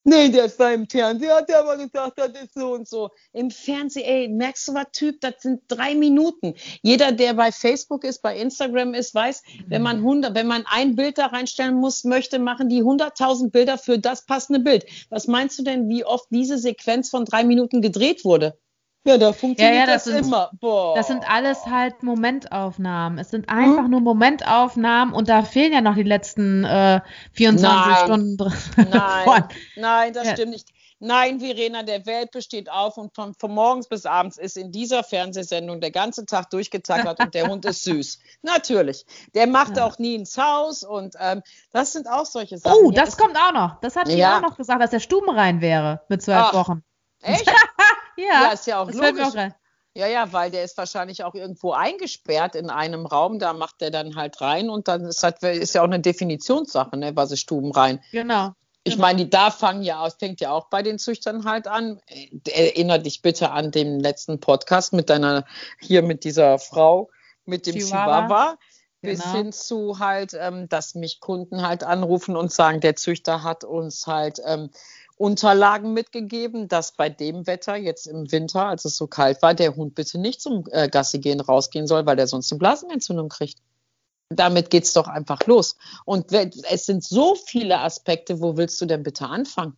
[SPEAKER 2] Nee, der ist da im Fernsehen, hat der aber gesagt, das ist so und so. Im Fernsehen, ey, merkst du was, Typ, das sind drei Minuten. Jeder, der bei Facebook ist, bei Instagram ist, weiß, wenn man 100, wenn man ein Bild da reinstellen muss, möchte, machen die 100.000 Bilder für das passende Bild. Was meinst du denn, wie oft diese Sequenz von drei Minuten gedreht wurde?
[SPEAKER 3] Ja, da funktioniert ja, ja, das, das sind, immer. Boah. Das sind alles halt Momentaufnahmen. Es sind einfach hm? nur Momentaufnahmen und da fehlen ja noch die letzten äh, 24 Nein. Stunden drin.
[SPEAKER 2] Nein, Nein, das ja. stimmt nicht. Nein, Verena, der Welt besteht auf und von, von, morgens bis abends ist in dieser Fernsehsendung der ganze Tag durchgetackert und der Hund ist süß. Natürlich. Der macht ja. auch nie ins Haus und ähm, das sind auch solche Sachen.
[SPEAKER 3] Oh, das kommt auch noch. Das hat ja. auch noch gesagt, dass der stubenrein wäre mit zwölf Ach, Wochen.
[SPEAKER 2] Echt? ja, ja, ist ja auch logisch. Ja, ja, weil der ist wahrscheinlich auch irgendwo eingesperrt in einem Raum, da macht der dann halt rein und dann ist, halt, ist ja auch eine Definitionssache, ne, was ist Stubenrein.
[SPEAKER 3] Genau.
[SPEAKER 2] Ich genau. meine, die da fangen ja aus, fängt ja auch bei den Züchtern halt an. Erinner dich bitte an den letzten Podcast mit deiner, hier mit dieser Frau, mit dem Chihuahua. Chihuahua bis genau. hin zu halt, ähm, dass mich Kunden halt anrufen und sagen, der Züchter hat uns halt ähm, Unterlagen mitgegeben, dass bei dem Wetter jetzt im Winter, als es so kalt war, der Hund bitte nicht zum äh, Gassi gehen rausgehen soll, weil er sonst eine Blasenentzündung kriegt. Damit geht's doch einfach los. Und es sind so viele Aspekte, wo willst du denn bitte anfangen?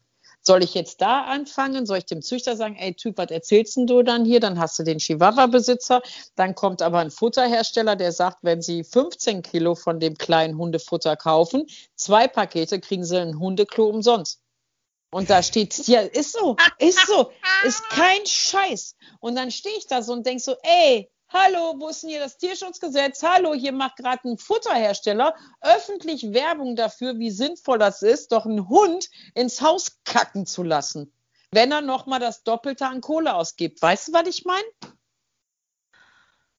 [SPEAKER 2] Soll ich jetzt da anfangen? Soll ich dem Züchter sagen, ey Typ, was erzählst denn du dann hier? Dann hast du den Chihuahua-Besitzer. Dann kommt aber ein Futterhersteller, der sagt, wenn Sie 15 Kilo von dem kleinen Hundefutter kaufen, zwei Pakete, kriegen Sie ein Hundeklo umsonst. Und da steht, ja, ist so, ist so, ist kein Scheiß. Und dann stehe ich da so und denke so, ey, hallo, wo ist denn hier das Tierschutzgesetz? Hallo, hier macht gerade ein Futterhersteller öffentlich Werbung dafür, wie sinnvoll das ist, doch einen Hund ins Haus kacken zu lassen, wenn er nochmal das Doppelte an Kohle ausgibt. Weißt du, was ich meine?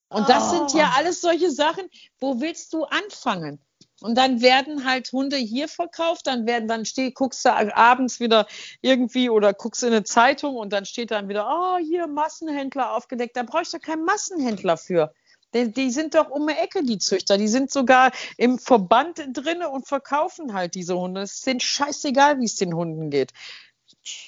[SPEAKER 2] Und das oh. sind ja oh. alles solche Sachen, wo willst du anfangen? Und dann werden halt Hunde hier verkauft, dann werden dann steht, guckst du abends wieder irgendwie oder guckst in eine Zeitung und dann steht dann wieder, oh, hier Massenhändler aufgedeckt. Da brauchst du keinen Massenhändler für. Die, die sind doch um die Ecke, die Züchter. Die sind sogar im Verband drinne und verkaufen halt diese Hunde. Es denen scheißegal, wie es den Hunden geht.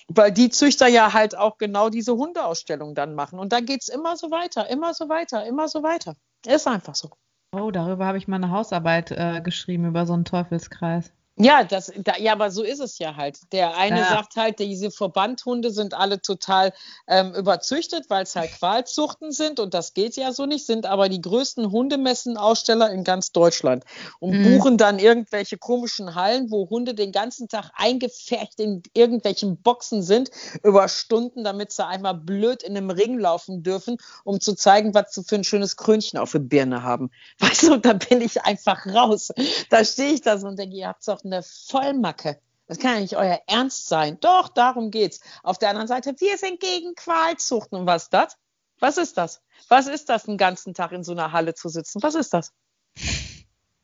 [SPEAKER 2] Weil die Züchter ja halt auch genau diese Hundeausstellung dann machen. Und da geht es immer so weiter, immer so weiter, immer so weiter. Ist einfach so.
[SPEAKER 3] Oh, darüber habe ich mal eine Hausarbeit äh, geschrieben, über so einen Teufelskreis.
[SPEAKER 2] Ja, das, da, ja, aber so ist es ja halt. Der eine ja. sagt halt, diese Verbandhunde sind alle total ähm, überzüchtet, weil es halt Qualzuchten sind und das geht ja so nicht, sind aber die größten Hundemessenaussteller in ganz Deutschland und mhm. buchen dann irgendwelche komischen Hallen, wo Hunde den ganzen Tag eingefärbt in irgendwelchen Boxen sind, über Stunden, damit sie einmal blöd in einem Ring laufen dürfen, um zu zeigen, was sie für ein schönes Krönchen auf der Birne haben. Weißt du, da bin ich einfach raus. Da stehe ich da so und denke, ihr habt doch eine Vollmacke. Das kann ja nicht euer Ernst sein. Doch, darum geht's. Auf der anderen Seite, wir sind gegen Qualzuchten. Und was ist das? Was ist das? Was ist das, den ganzen Tag in so einer Halle zu sitzen? Was ist das?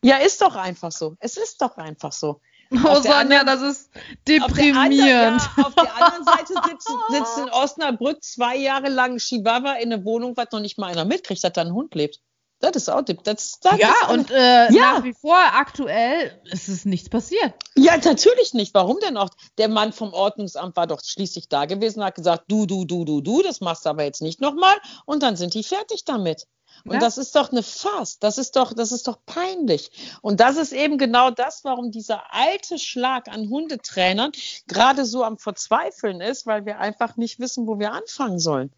[SPEAKER 2] Ja, ist doch einfach so. Es ist doch einfach so.
[SPEAKER 3] Oh, Sonja, anderen, das ist deprimierend.
[SPEAKER 2] Auf der, anderen, ja, auf der anderen Seite sitzt, sitzt, in Osnabrück zwei Jahre lang Chihuahua in einer Wohnung, was noch nicht mal einer mitkriegt, dass da ein Hund lebt. Das ist auch das,
[SPEAKER 3] das Ja, ist und äh, ja. nach wie vor aktuell ist es nichts passiert.
[SPEAKER 2] Ja, natürlich nicht. Warum denn auch? Der Mann vom Ordnungsamt war doch schließlich da gewesen, hat gesagt, du, du, du, du, du, das machst du aber jetzt nicht nochmal. Und dann sind die fertig damit. Und ja. das ist doch eine Farce. Das ist doch, das ist doch peinlich. Und das ist eben genau das, warum dieser alte Schlag an Hundetrainern gerade so am Verzweifeln ist, weil wir einfach nicht wissen, wo wir anfangen sollen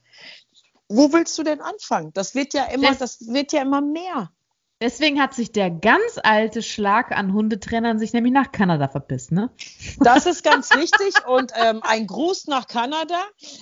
[SPEAKER 2] wo willst du denn anfangen? Das wird ja immer, das, das wird ja immer mehr.
[SPEAKER 3] Deswegen hat sich der ganz alte Schlag an Hundetrainern sich nämlich nach Kanada verpisst, ne?
[SPEAKER 2] Das ist ganz richtig und ähm, ein Gruß nach Kanada.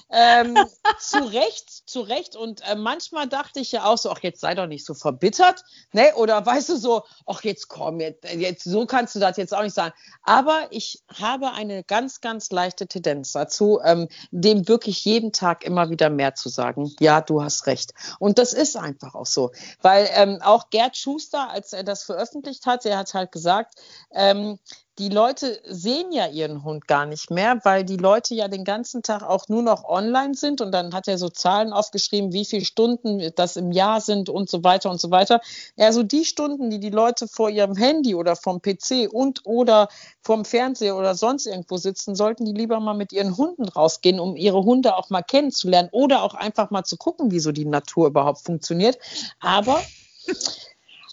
[SPEAKER 2] Ähm, zu Recht, zu Recht. Und äh, manchmal dachte ich ja auch so, ach, jetzt sei doch nicht so verbittert, ne? Oder weißt du so, ach, jetzt komm, jetzt, jetzt so kannst du das jetzt auch nicht sagen. Aber ich habe eine ganz, ganz leichte Tendenz dazu, ähm, dem wirklich jeden Tag immer wieder mehr zu sagen. Ja, du hast recht. Und das ist einfach auch so, weil ähm, auch Gerd Schuh Schuster, als er das veröffentlicht hat, er hat halt gesagt, ähm, die Leute sehen ja ihren Hund gar nicht mehr, weil die Leute ja den ganzen Tag auch nur noch online sind und dann hat er so Zahlen aufgeschrieben, wie viele Stunden das im Jahr sind und so weiter und so weiter. Ja, so die Stunden, die die Leute vor ihrem Handy oder vom PC und oder vom Fernseher oder sonst irgendwo sitzen, sollten die lieber mal mit ihren Hunden rausgehen, um ihre Hunde auch mal kennenzulernen oder auch einfach mal zu gucken, wie so die Natur überhaupt funktioniert. Aber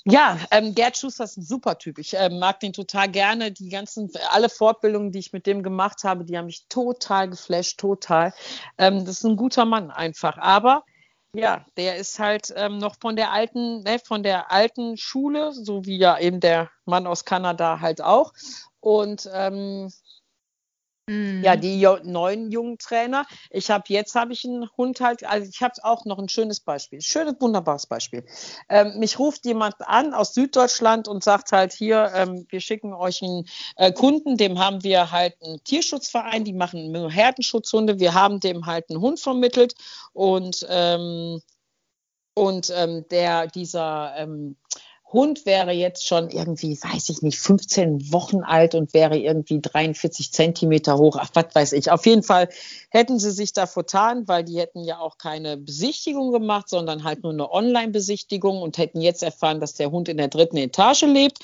[SPEAKER 2] ja, ähm, Gerd Schuster ist ein super Typ. Ich äh, mag den total gerne. Die ganzen, alle Fortbildungen, die ich mit dem gemacht habe, die haben mich total geflasht, total. Ähm, das ist ein guter Mann einfach. Aber ja, der ist halt ähm, noch von der alten, ne, von der alten Schule, so wie ja eben der Mann aus Kanada halt auch. Und ähm, Mhm. Ja, die neuen jungen Trainer. Ich habe jetzt habe ich einen Hund halt, also ich habe auch noch ein schönes Beispiel, schönes, wunderbares Beispiel. Ähm, mich ruft jemand an aus Süddeutschland und sagt halt hier, ähm, wir schicken euch einen äh, Kunden, dem haben wir halt einen Tierschutzverein, die machen nur Herdenschutzhunde. Wir haben dem halt einen Hund vermittelt und ähm, und ähm, der dieser ähm, Hund wäre jetzt schon irgendwie, weiß ich nicht, 15 Wochen alt und wäre irgendwie 43 Zentimeter hoch. Ach, was weiß ich. Auf jeden Fall hätten sie sich da vertan, weil die hätten ja auch keine Besichtigung gemacht, sondern halt nur eine Online-Besichtigung und hätten jetzt erfahren, dass der Hund in der dritten Etage lebt.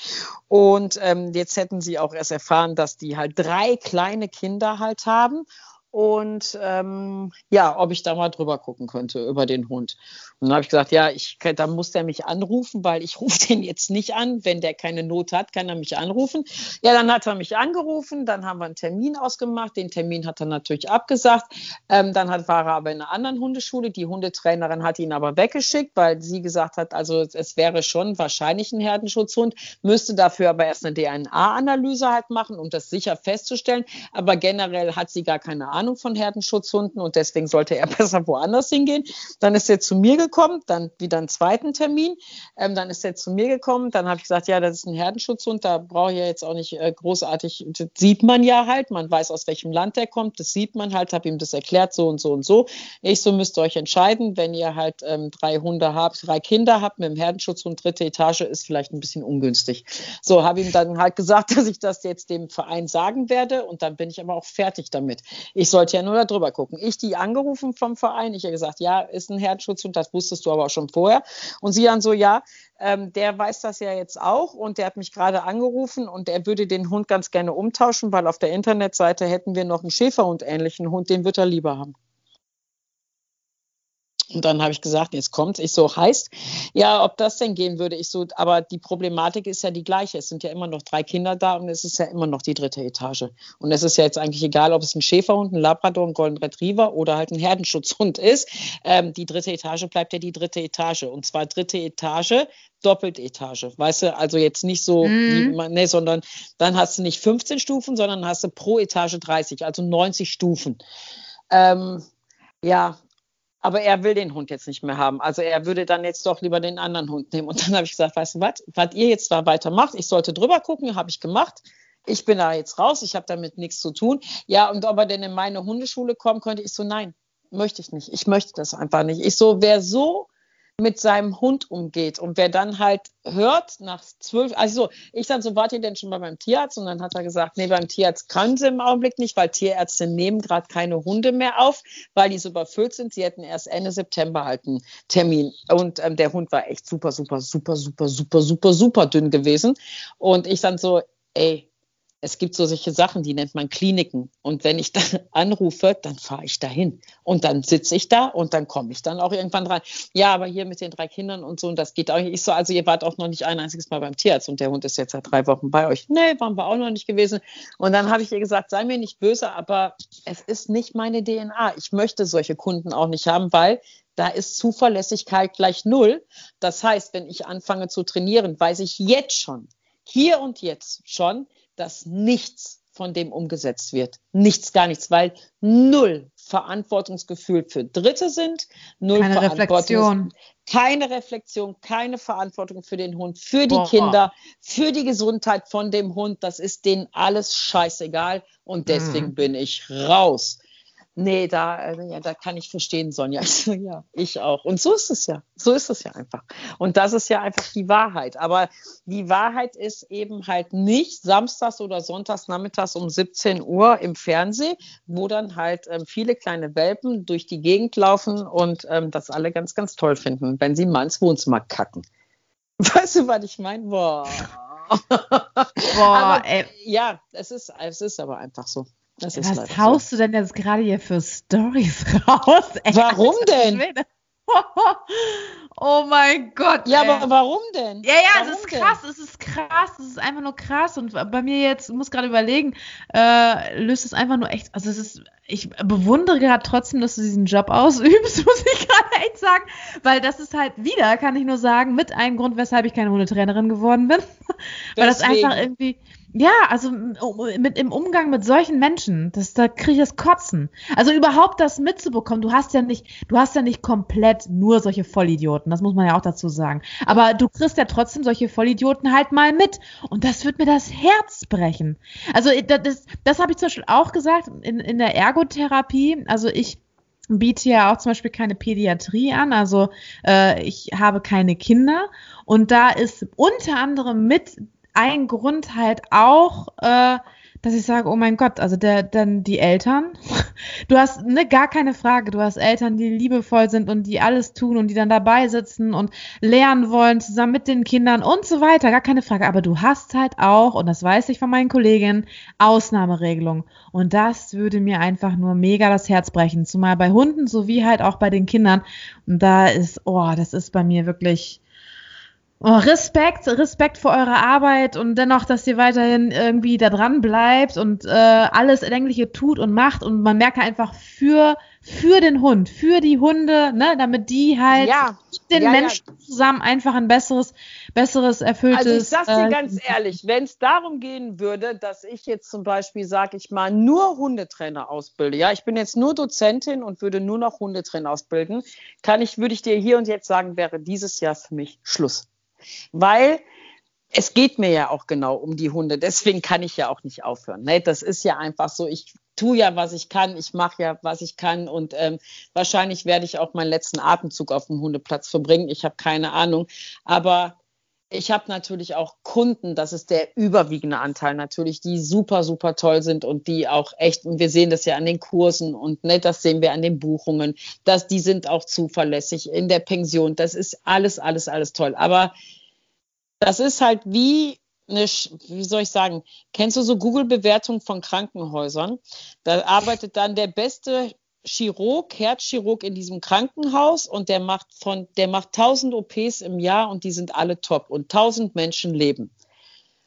[SPEAKER 2] Und ähm, jetzt hätten sie auch erst erfahren, dass die halt drei kleine Kinder halt haben und ähm, ja, ob ich da mal drüber gucken könnte über den Hund. Und dann habe ich gesagt, ja, ich, da muss der mich anrufen, weil ich rufe den jetzt nicht an. Wenn der keine Not hat, kann er mich anrufen. Ja, dann hat er mich angerufen, dann haben wir einen Termin ausgemacht. Den Termin hat er natürlich abgesagt. Ähm, dann hat, war er aber in einer anderen Hundeschule. Die Hundetrainerin hat ihn aber weggeschickt, weil sie gesagt hat, also es wäre schon wahrscheinlich ein Herdenschutzhund, müsste dafür aber erst eine DNA-Analyse halt machen, um das sicher festzustellen. Aber generell hat sie gar keine Ahnung Ahnung von Herdenschutzhunden und deswegen sollte er besser woanders hingehen. Dann ist er zu mir gekommen, dann wieder einen zweiten Termin. Ähm, dann ist er zu mir gekommen, dann habe ich gesagt, ja, das ist ein Herdenschutzhund, da brauche ich ja jetzt auch nicht äh, großartig, das sieht man ja halt, man weiß, aus welchem Land er kommt, das sieht man halt, habe ihm das erklärt, so und so und so. Ich so müsst ihr euch entscheiden, wenn ihr halt ähm, drei Hunde habt, drei Kinder habt mit dem Herdenschutzhund, dritte Etage ist vielleicht ein bisschen ungünstig. So, habe ihm dann halt gesagt, dass ich das jetzt dem Verein sagen werde und dann bin ich aber auch fertig damit. Ich sollte ja nur darüber gucken. Ich die angerufen vom Verein, ich habe gesagt, ja, ist ein Herzschutzhund, das wusstest du aber auch schon vorher. Und sie dann so, ja, ähm, der weiß das ja jetzt auch und der hat mich gerade angerufen und er würde den Hund ganz gerne umtauschen, weil auf der Internetseite hätten wir noch einen Schäferhund ähnlichen Hund, den wird er lieber haben. Und dann habe ich gesagt, jetzt kommt Ich so, heißt, ja, ob das denn gehen würde. Ich so, aber die Problematik ist ja die gleiche. Es sind ja immer noch drei Kinder da und es ist ja immer noch die dritte Etage. Und es ist ja jetzt eigentlich egal, ob es ein Schäferhund, ein Labrador, ein Golden Retriever oder halt ein Herdenschutzhund ist. Ähm, die dritte Etage bleibt ja die dritte Etage. Und zwar dritte Etage, Doppeltetage. Weißt du, also jetzt nicht so, mhm. wie, nee, sondern dann hast du nicht 15 Stufen, sondern hast du pro Etage 30, also 90 Stufen. Ähm, ja, aber er will den Hund jetzt nicht mehr haben. Also er würde dann jetzt doch lieber den anderen Hund nehmen. Und dann habe ich gesagt, weißt du was, was ihr jetzt da weitermacht, ich sollte drüber gucken, habe ich gemacht. Ich bin da jetzt raus, ich habe damit nichts zu tun. Ja, und ob er denn in meine Hundeschule kommen könnte, ich so, nein, möchte ich nicht. Ich möchte das einfach nicht. Ich so, wer so mit seinem Hund umgeht. Und wer dann halt hört, nach zwölf, also so, ich dann so, wart ihr denn schon bei meinem Tierarzt? Und dann hat er gesagt, nee, beim Tierarzt kann sie im Augenblick nicht, weil Tierärzte nehmen gerade keine Hunde mehr auf, weil die so überfüllt sind. Sie hätten erst Ende September halt einen Termin. Und ähm, der Hund war echt super, super, super, super, super, super, super dünn gewesen. Und ich dann so, ey, es gibt so solche Sachen, die nennt man Kliniken. Und wenn ich dann anrufe, dann fahre ich dahin. Und dann sitze ich da und dann komme ich dann auch irgendwann rein. Ja, aber hier mit den drei Kindern und so, und das geht auch nicht so. Also ihr wart auch noch nicht ein einziges Mal beim Tierarzt und der Hund ist jetzt seit drei Wochen bei euch. Nee, waren wir auch noch nicht gewesen. Und dann habe ich ihr gesagt, sei mir nicht böse, aber es ist nicht meine DNA. Ich möchte solche Kunden auch nicht haben, weil da ist Zuverlässigkeit gleich null. Das heißt, wenn ich anfange zu trainieren, weiß ich jetzt schon, hier und jetzt schon, dass nichts von dem umgesetzt wird. Nichts, gar nichts, weil null Verantwortungsgefühl für Dritte sind, null
[SPEAKER 3] keine Reflexion.
[SPEAKER 2] Keine Reflexion, keine Verantwortung für den Hund, für die Boah. Kinder, für die Gesundheit von dem Hund. Das ist denen alles scheißegal und deswegen mhm. bin ich raus. Nee, da, äh, ja, da kann ich verstehen, Sonja. Also, ja, ich auch. Und so ist es ja. So ist es ja einfach. Und das ist ja einfach die Wahrheit. Aber die Wahrheit ist eben halt nicht samstags oder sonntags nachmittags um 17 Uhr im Fernsehen, wo dann halt ähm, viele kleine Welpen durch die Gegend laufen und ähm, das alle ganz, ganz toll finden, wenn sie mal ins Wohnzimmer kacken. Weißt du, was ich meine? Boah. Boah, aber, ey. Ja, es ist, es ist aber einfach so.
[SPEAKER 3] Das ist Was haust so. du denn jetzt gerade hier für Stories raus?
[SPEAKER 2] Ey, warum denn?
[SPEAKER 3] Oh mein Gott.
[SPEAKER 2] Ja, ey. aber warum denn?
[SPEAKER 3] Ja, ja,
[SPEAKER 2] warum
[SPEAKER 3] es ist krass, es ist krass, es ist einfach nur krass. Und bei mir jetzt, ich muss gerade überlegen, äh, löst es einfach nur echt, also es ist, ich bewundere gerade trotzdem, dass du diesen Job ausübst, muss ich gerade echt sagen. Weil das ist halt wieder, kann ich nur sagen, mit einem Grund, weshalb ich keine Hundetrainerin geworden bin. Weil das einfach irgendwie ja, also mit im Umgang mit solchen Menschen, das, da kriege ich das Kotzen. Also überhaupt das mitzubekommen, du hast ja nicht, du hast ja nicht komplett nur solche Vollidioten, das muss man ja auch dazu sagen. Aber du kriegst ja trotzdem solche Vollidioten halt mal mit. Und das wird mir das Herz brechen. Also das, das, das habe ich zum Beispiel auch gesagt in, in der Ergotherapie. Also ich biete ja auch zum Beispiel keine Pädiatrie an, also äh, ich habe keine Kinder und da ist unter anderem mit ein Grund halt auch, äh, dass ich sage, oh mein Gott, also der, dann die Eltern. Du hast ne, gar keine Frage. Du hast Eltern, die liebevoll sind und die alles tun und die dann dabei sitzen und lernen wollen, zusammen mit den Kindern und so weiter. Gar keine Frage. Aber du hast halt auch, und das weiß ich von meinen Kolleginnen, Ausnahmeregelungen. Und das würde mir einfach nur mega das Herz brechen. Zumal bei Hunden sowie halt auch bei den Kindern. Und da ist, oh, das ist bei mir wirklich Oh, Respekt, Respekt für eure Arbeit und dennoch, dass ihr weiterhin irgendwie da dran bleibt und äh, alles Erdenkliche tut und macht und man merkt einfach für für den Hund, für die Hunde, ne, damit die halt ja, mit den ja, Menschen ja. zusammen einfach ein besseres, besseres, erfülltes. Also
[SPEAKER 2] ich sag's dir äh, ganz ehrlich, wenn es darum gehen würde, dass ich jetzt zum Beispiel, sag ich mal, nur Hundetrainer ausbilde, ja, ich bin jetzt nur Dozentin und würde nur noch Hundetrainer ausbilden, kann ich, würde ich dir hier und jetzt sagen, wäre dieses Jahr für mich Schluss weil es geht mir ja auch genau um die Hunde. Deswegen kann ich ja auch nicht aufhören. Ne? Das ist ja einfach so. Ich tue ja, was ich kann. Ich mache ja, was ich kann. Und ähm, wahrscheinlich werde ich auch meinen letzten Atemzug auf dem Hundeplatz verbringen. Ich habe keine Ahnung. Aber ich habe natürlich auch Kunden, das ist der überwiegende Anteil natürlich, die super, super toll sind und die auch echt, und wir sehen das ja an den Kursen und ne, das sehen wir an den Buchungen, dass die sind auch zuverlässig in der Pension. Das ist alles, alles, alles toll. Aber das ist halt wie eine, wie soll ich sagen, kennst du so Google-Bewertung von Krankenhäusern? Da arbeitet dann der beste Chirurg, Herzchirurg in diesem Krankenhaus und der macht von, der macht 1000 OPs im Jahr und die sind alle top und 1000 Menschen leben.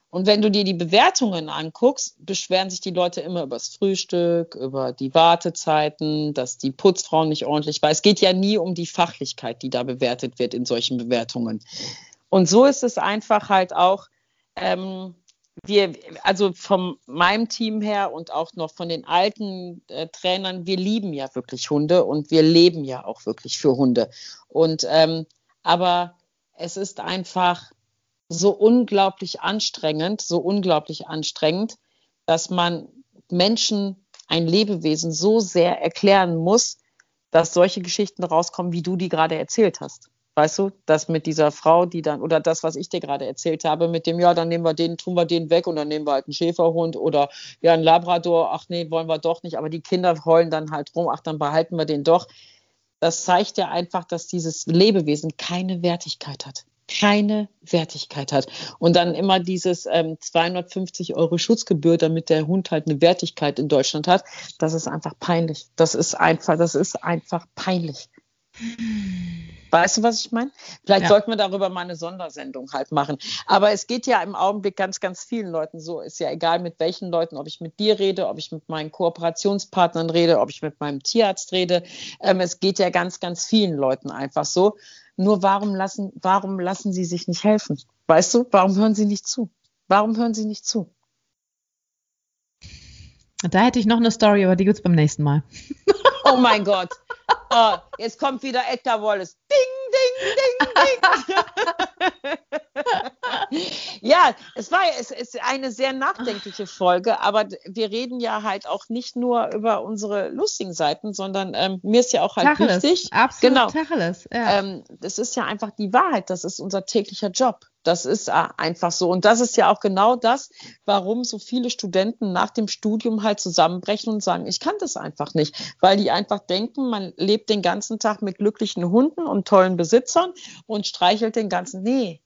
[SPEAKER 2] Und wenn du dir die Bewertungen anguckst, beschweren sich die Leute immer über das Frühstück, über die Wartezeiten, dass die Putzfrau nicht ordentlich war. Es geht ja nie um die Fachlichkeit, die da bewertet wird in solchen Bewertungen. Und so ist es einfach halt auch, ähm, wir, also von meinem Team her und auch noch von den alten äh, Trainern, wir lieben ja wirklich Hunde und wir leben ja auch wirklich für Hunde. Und ähm, aber es ist einfach so unglaublich anstrengend, so unglaublich anstrengend, dass man Menschen ein Lebewesen so sehr erklären muss, dass solche Geschichten rauskommen, wie du die gerade erzählt hast. Weißt du, das mit dieser Frau, die dann, oder das, was ich dir gerade erzählt habe, mit dem, ja, dann nehmen wir den, tun wir den weg und dann nehmen wir halt einen Schäferhund oder ja, einen Labrador, ach nee, wollen wir doch nicht, aber die Kinder heulen dann halt rum, ach, dann behalten wir den doch. Das zeigt ja einfach, dass dieses Lebewesen keine Wertigkeit hat. Keine Wertigkeit hat. Und dann immer dieses ähm, 250 Euro Schutzgebühr, damit der Hund halt eine Wertigkeit in Deutschland hat. Das ist einfach peinlich. Das ist einfach, das ist einfach peinlich. Weißt du, was ich meine? Vielleicht ja. sollten wir darüber mal eine Sondersendung halt machen. Aber es geht ja im Augenblick ganz, ganz vielen Leuten so. Ist ja egal, mit welchen Leuten, ob ich mit dir rede, ob ich mit meinen Kooperationspartnern rede, ob ich mit meinem Tierarzt rede. Ähm, es geht ja ganz, ganz vielen Leuten einfach so. Nur warum lassen, warum lassen sie sich nicht helfen? Weißt du, warum hören sie nicht zu? Warum hören sie nicht zu?
[SPEAKER 3] Da hätte ich noch eine Story, aber die gibt es beim nächsten Mal.
[SPEAKER 2] Oh mein Gott. Oh, jetzt kommt wieder Edgar Wallace. Ding, ding, ding, ding. ja, es war es ist eine sehr nachdenkliche Folge, aber wir reden ja halt auch nicht nur über unsere lustigen Seiten, sondern ähm, mir ist ja auch halt Tacheles, wichtig.
[SPEAKER 3] Absolut genau. Tacheles,
[SPEAKER 2] ja. ähm, das ist ja einfach die Wahrheit, das ist unser täglicher Job. Das ist äh, einfach so. Und das ist ja auch genau das, warum so viele Studenten nach dem Studium halt zusammenbrechen und sagen, ich kann das einfach nicht, weil die einfach denken, man lebt den ganzen Tag mit glücklichen Hunden und tollen Besitzern und streichelt den ganzen. Nee,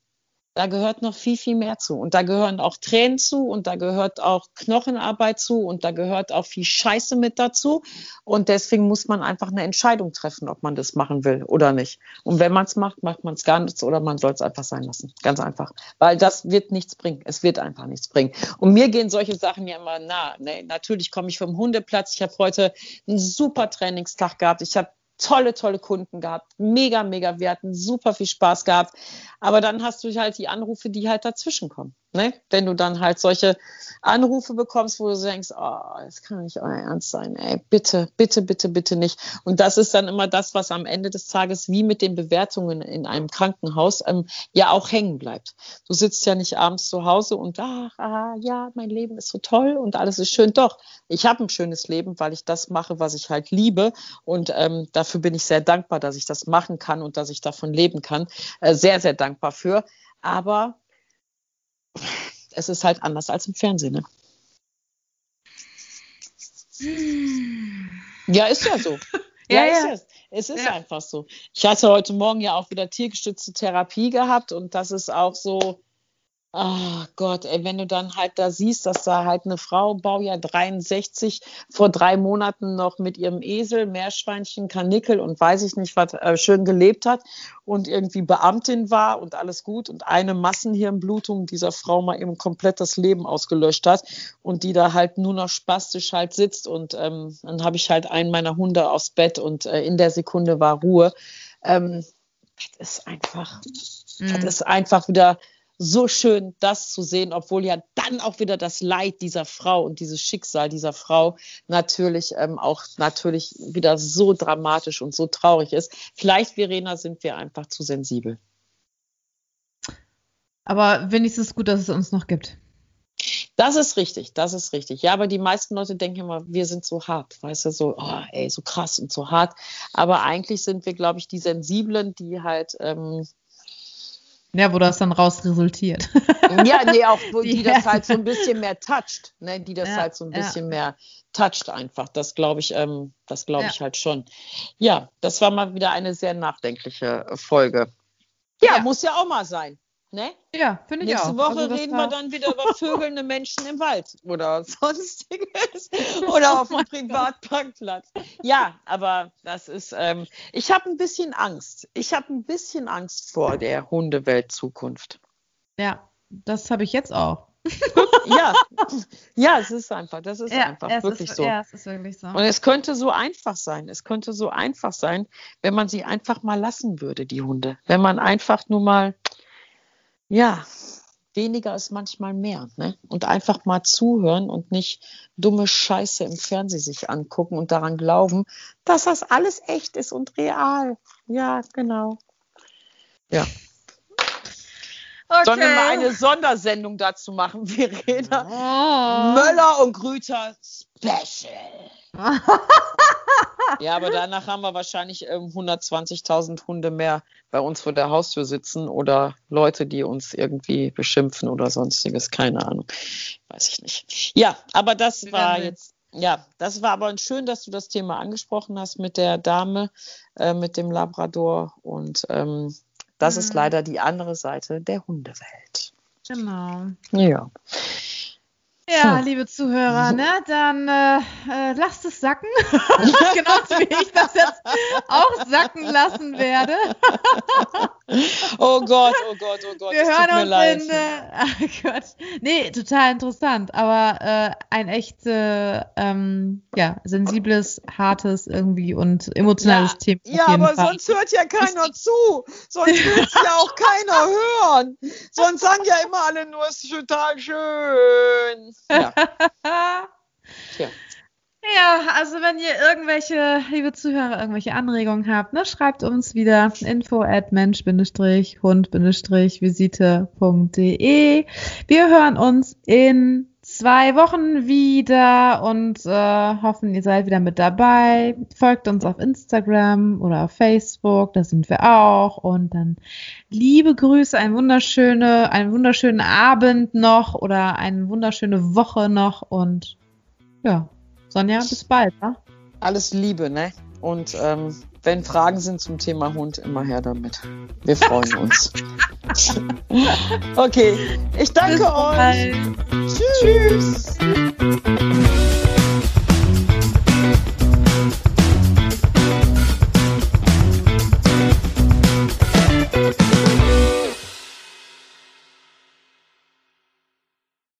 [SPEAKER 2] da gehört noch viel, viel mehr zu. Und da gehören auch Tränen zu und da gehört auch Knochenarbeit zu und da gehört auch viel Scheiße mit dazu. Und deswegen muss man einfach eine Entscheidung treffen, ob man das machen will oder nicht. Und wenn man es macht, macht man es gar nichts oder man soll es einfach sein lassen. Ganz einfach. Weil das wird nichts bringen. Es wird einfach nichts bringen. Und mir gehen solche Sachen ja immer nah. Ne? Natürlich komme ich vom Hundeplatz. Ich habe heute einen super Trainingstag gehabt. Ich habe tolle, tolle Kunden gehabt. Mega, mega. Wir hatten super viel Spaß gehabt. Aber dann hast du halt die Anrufe, die halt dazwischen kommen. Ne? Wenn du dann halt solche Anrufe bekommst, wo du denkst, oh, das kann nicht euer Ernst sein, ey, bitte, bitte, bitte, bitte nicht. Und das ist dann immer das, was am Ende des Tages wie mit den Bewertungen in einem Krankenhaus ähm, ja auch hängen bleibt. Du sitzt ja nicht abends zu Hause und ach, ah, ja, mein Leben ist so toll und alles ist schön. Doch, ich habe ein schönes Leben, weil ich das mache, was ich halt liebe. Und ähm, dafür bin ich sehr dankbar, dass ich das machen kann und dass ich davon leben kann. Äh, sehr, sehr dankbar für. Aber es ist halt anders als im Fernsehen. Ne? Ja, ist ja so. Ja, ja, ja. Ist es. es ist ja. einfach so. Ich hatte heute Morgen ja auch wieder tiergestützte Therapie gehabt und das ist auch so, Ach Gott, ey, wenn du dann halt da siehst, dass da halt eine Frau, Baujahr 63, vor drei Monaten noch mit ihrem Esel, Meerschweinchen, Kanickel und weiß ich nicht was äh, schön gelebt hat und irgendwie Beamtin war und alles gut und eine Massenhirnblutung dieser Frau mal eben komplett das Leben ausgelöscht hat und die da halt nur noch spastisch halt sitzt und ähm, dann habe ich halt einen meiner Hunde aufs Bett und äh, in der Sekunde war Ruhe. Ähm, das ist einfach, mhm. das ist einfach wieder so schön, das zu sehen, obwohl ja dann auch wieder das Leid dieser Frau und dieses Schicksal dieser Frau natürlich ähm, auch natürlich wieder so dramatisch und so traurig ist. Vielleicht, Verena, sind wir einfach zu sensibel.
[SPEAKER 3] Aber wenigstens gut, dass es uns noch gibt.
[SPEAKER 2] Das ist richtig, das ist richtig. Ja, aber die meisten Leute denken immer, wir sind so hart, weißt du, so, oh, ey, so krass und so hart. Aber eigentlich sind wir, glaube ich, die Sensiblen, die halt ähm,
[SPEAKER 3] ja, wo das dann raus resultiert.
[SPEAKER 2] ja, nee, auch wo die, die das halt so ein bisschen mehr toucht, ne, die das ja, halt so ein bisschen ja. mehr toucht einfach. Das glaube ich, ähm, das glaube ja. ich halt schon. Ja, das war mal wieder eine sehr nachdenkliche Folge. Ja, muss ja auch mal sein. Ne?
[SPEAKER 3] Ja, finde ich
[SPEAKER 2] Nächste
[SPEAKER 3] auch.
[SPEAKER 2] Woche
[SPEAKER 3] Also
[SPEAKER 2] reden wir dann wieder über vögelnde Menschen im Wald oder sonstiges oder auf dem Privatparkplatz. Ja, aber das ist, ähm, ich habe ein bisschen Angst. Ich habe ein bisschen Angst vor der Hundewelt-Zukunft.
[SPEAKER 3] Ja, das habe ich jetzt auch.
[SPEAKER 2] Ja, ja, es ist einfach, das ist einfach
[SPEAKER 3] es
[SPEAKER 2] wirklich
[SPEAKER 3] ist,
[SPEAKER 2] so.
[SPEAKER 3] Ja, es ist wirklich so.
[SPEAKER 2] Und es könnte so einfach sein. Es könnte so einfach sein, wenn man sie einfach mal lassen würde, die Hunde. Wenn man einfach nur mal, ja, weniger ist manchmal mehr. Ne? Und einfach mal zuhören und nicht dumme Scheiße im Fernsehen sich angucken und daran glauben, dass das alles echt ist und real. Ja, genau. Ja.
[SPEAKER 3] Okay.
[SPEAKER 2] Sollen wir mal eine Sondersendung dazu machen, Verena?
[SPEAKER 3] Oh.
[SPEAKER 2] Möller und Grüter Special. Ja, aber danach haben wir wahrscheinlich ähm, 120.000 Hunde mehr bei uns vor der Haustür sitzen oder Leute, die uns irgendwie beschimpfen oder sonstiges. Keine Ahnung. Weiß ich nicht. Ja, aber das
[SPEAKER 3] Wir
[SPEAKER 2] war jetzt, ja, das war aber schön, dass du das Thema angesprochen hast mit der Dame, äh, mit dem Labrador. Und ähm, das ist
[SPEAKER 3] Mhm.
[SPEAKER 2] leider die andere Seite der Hundewelt.
[SPEAKER 3] Genau.
[SPEAKER 2] Ja.
[SPEAKER 3] Ja,
[SPEAKER 2] Hm.
[SPEAKER 3] liebe Zuhörer, ne, dann äh, äh, lasst es sacken. Genauso wie ich das jetzt auch sacken lassen werde.
[SPEAKER 2] Oh Gott, oh Gott, oh Gott.
[SPEAKER 3] Wir
[SPEAKER 2] es tut
[SPEAKER 3] hören
[SPEAKER 2] mir
[SPEAKER 3] uns
[SPEAKER 2] leid.
[SPEAKER 3] in. Äh, ach Gott. Nee, total interessant, aber äh, ein echt äh, ähm, ja, sensibles, hartes irgendwie und emotionales
[SPEAKER 2] Ja,
[SPEAKER 3] Thema.
[SPEAKER 2] Ja, aber
[SPEAKER 3] Fall.
[SPEAKER 2] sonst hört ja keiner zu. Sonst will es ja auch keiner hören. Sonst sagen ja immer alle nur, es ist total schön. Ja, tja.
[SPEAKER 3] Ja, also wenn ihr irgendwelche, liebe Zuhörer, irgendwelche Anregungen habt, ne, schreibt uns wieder info at mensch-hund-visite.de. Wir hören uns in zwei Wochen wieder und äh, hoffen, ihr seid wieder mit dabei. Folgt uns auf Instagram oder auf Facebook, da sind wir auch. Und dann liebe Grüße, ein wunderschöne, einen wunderschönen Abend noch oder eine wunderschöne Woche noch und ja. Sonja, bis bald. Ne?
[SPEAKER 2] Alles Liebe, ne? Und ähm, wenn Fragen sind zum Thema Hund, immer her damit. Wir freuen uns. okay, ich danke euch.
[SPEAKER 3] bald.
[SPEAKER 2] Tschüss.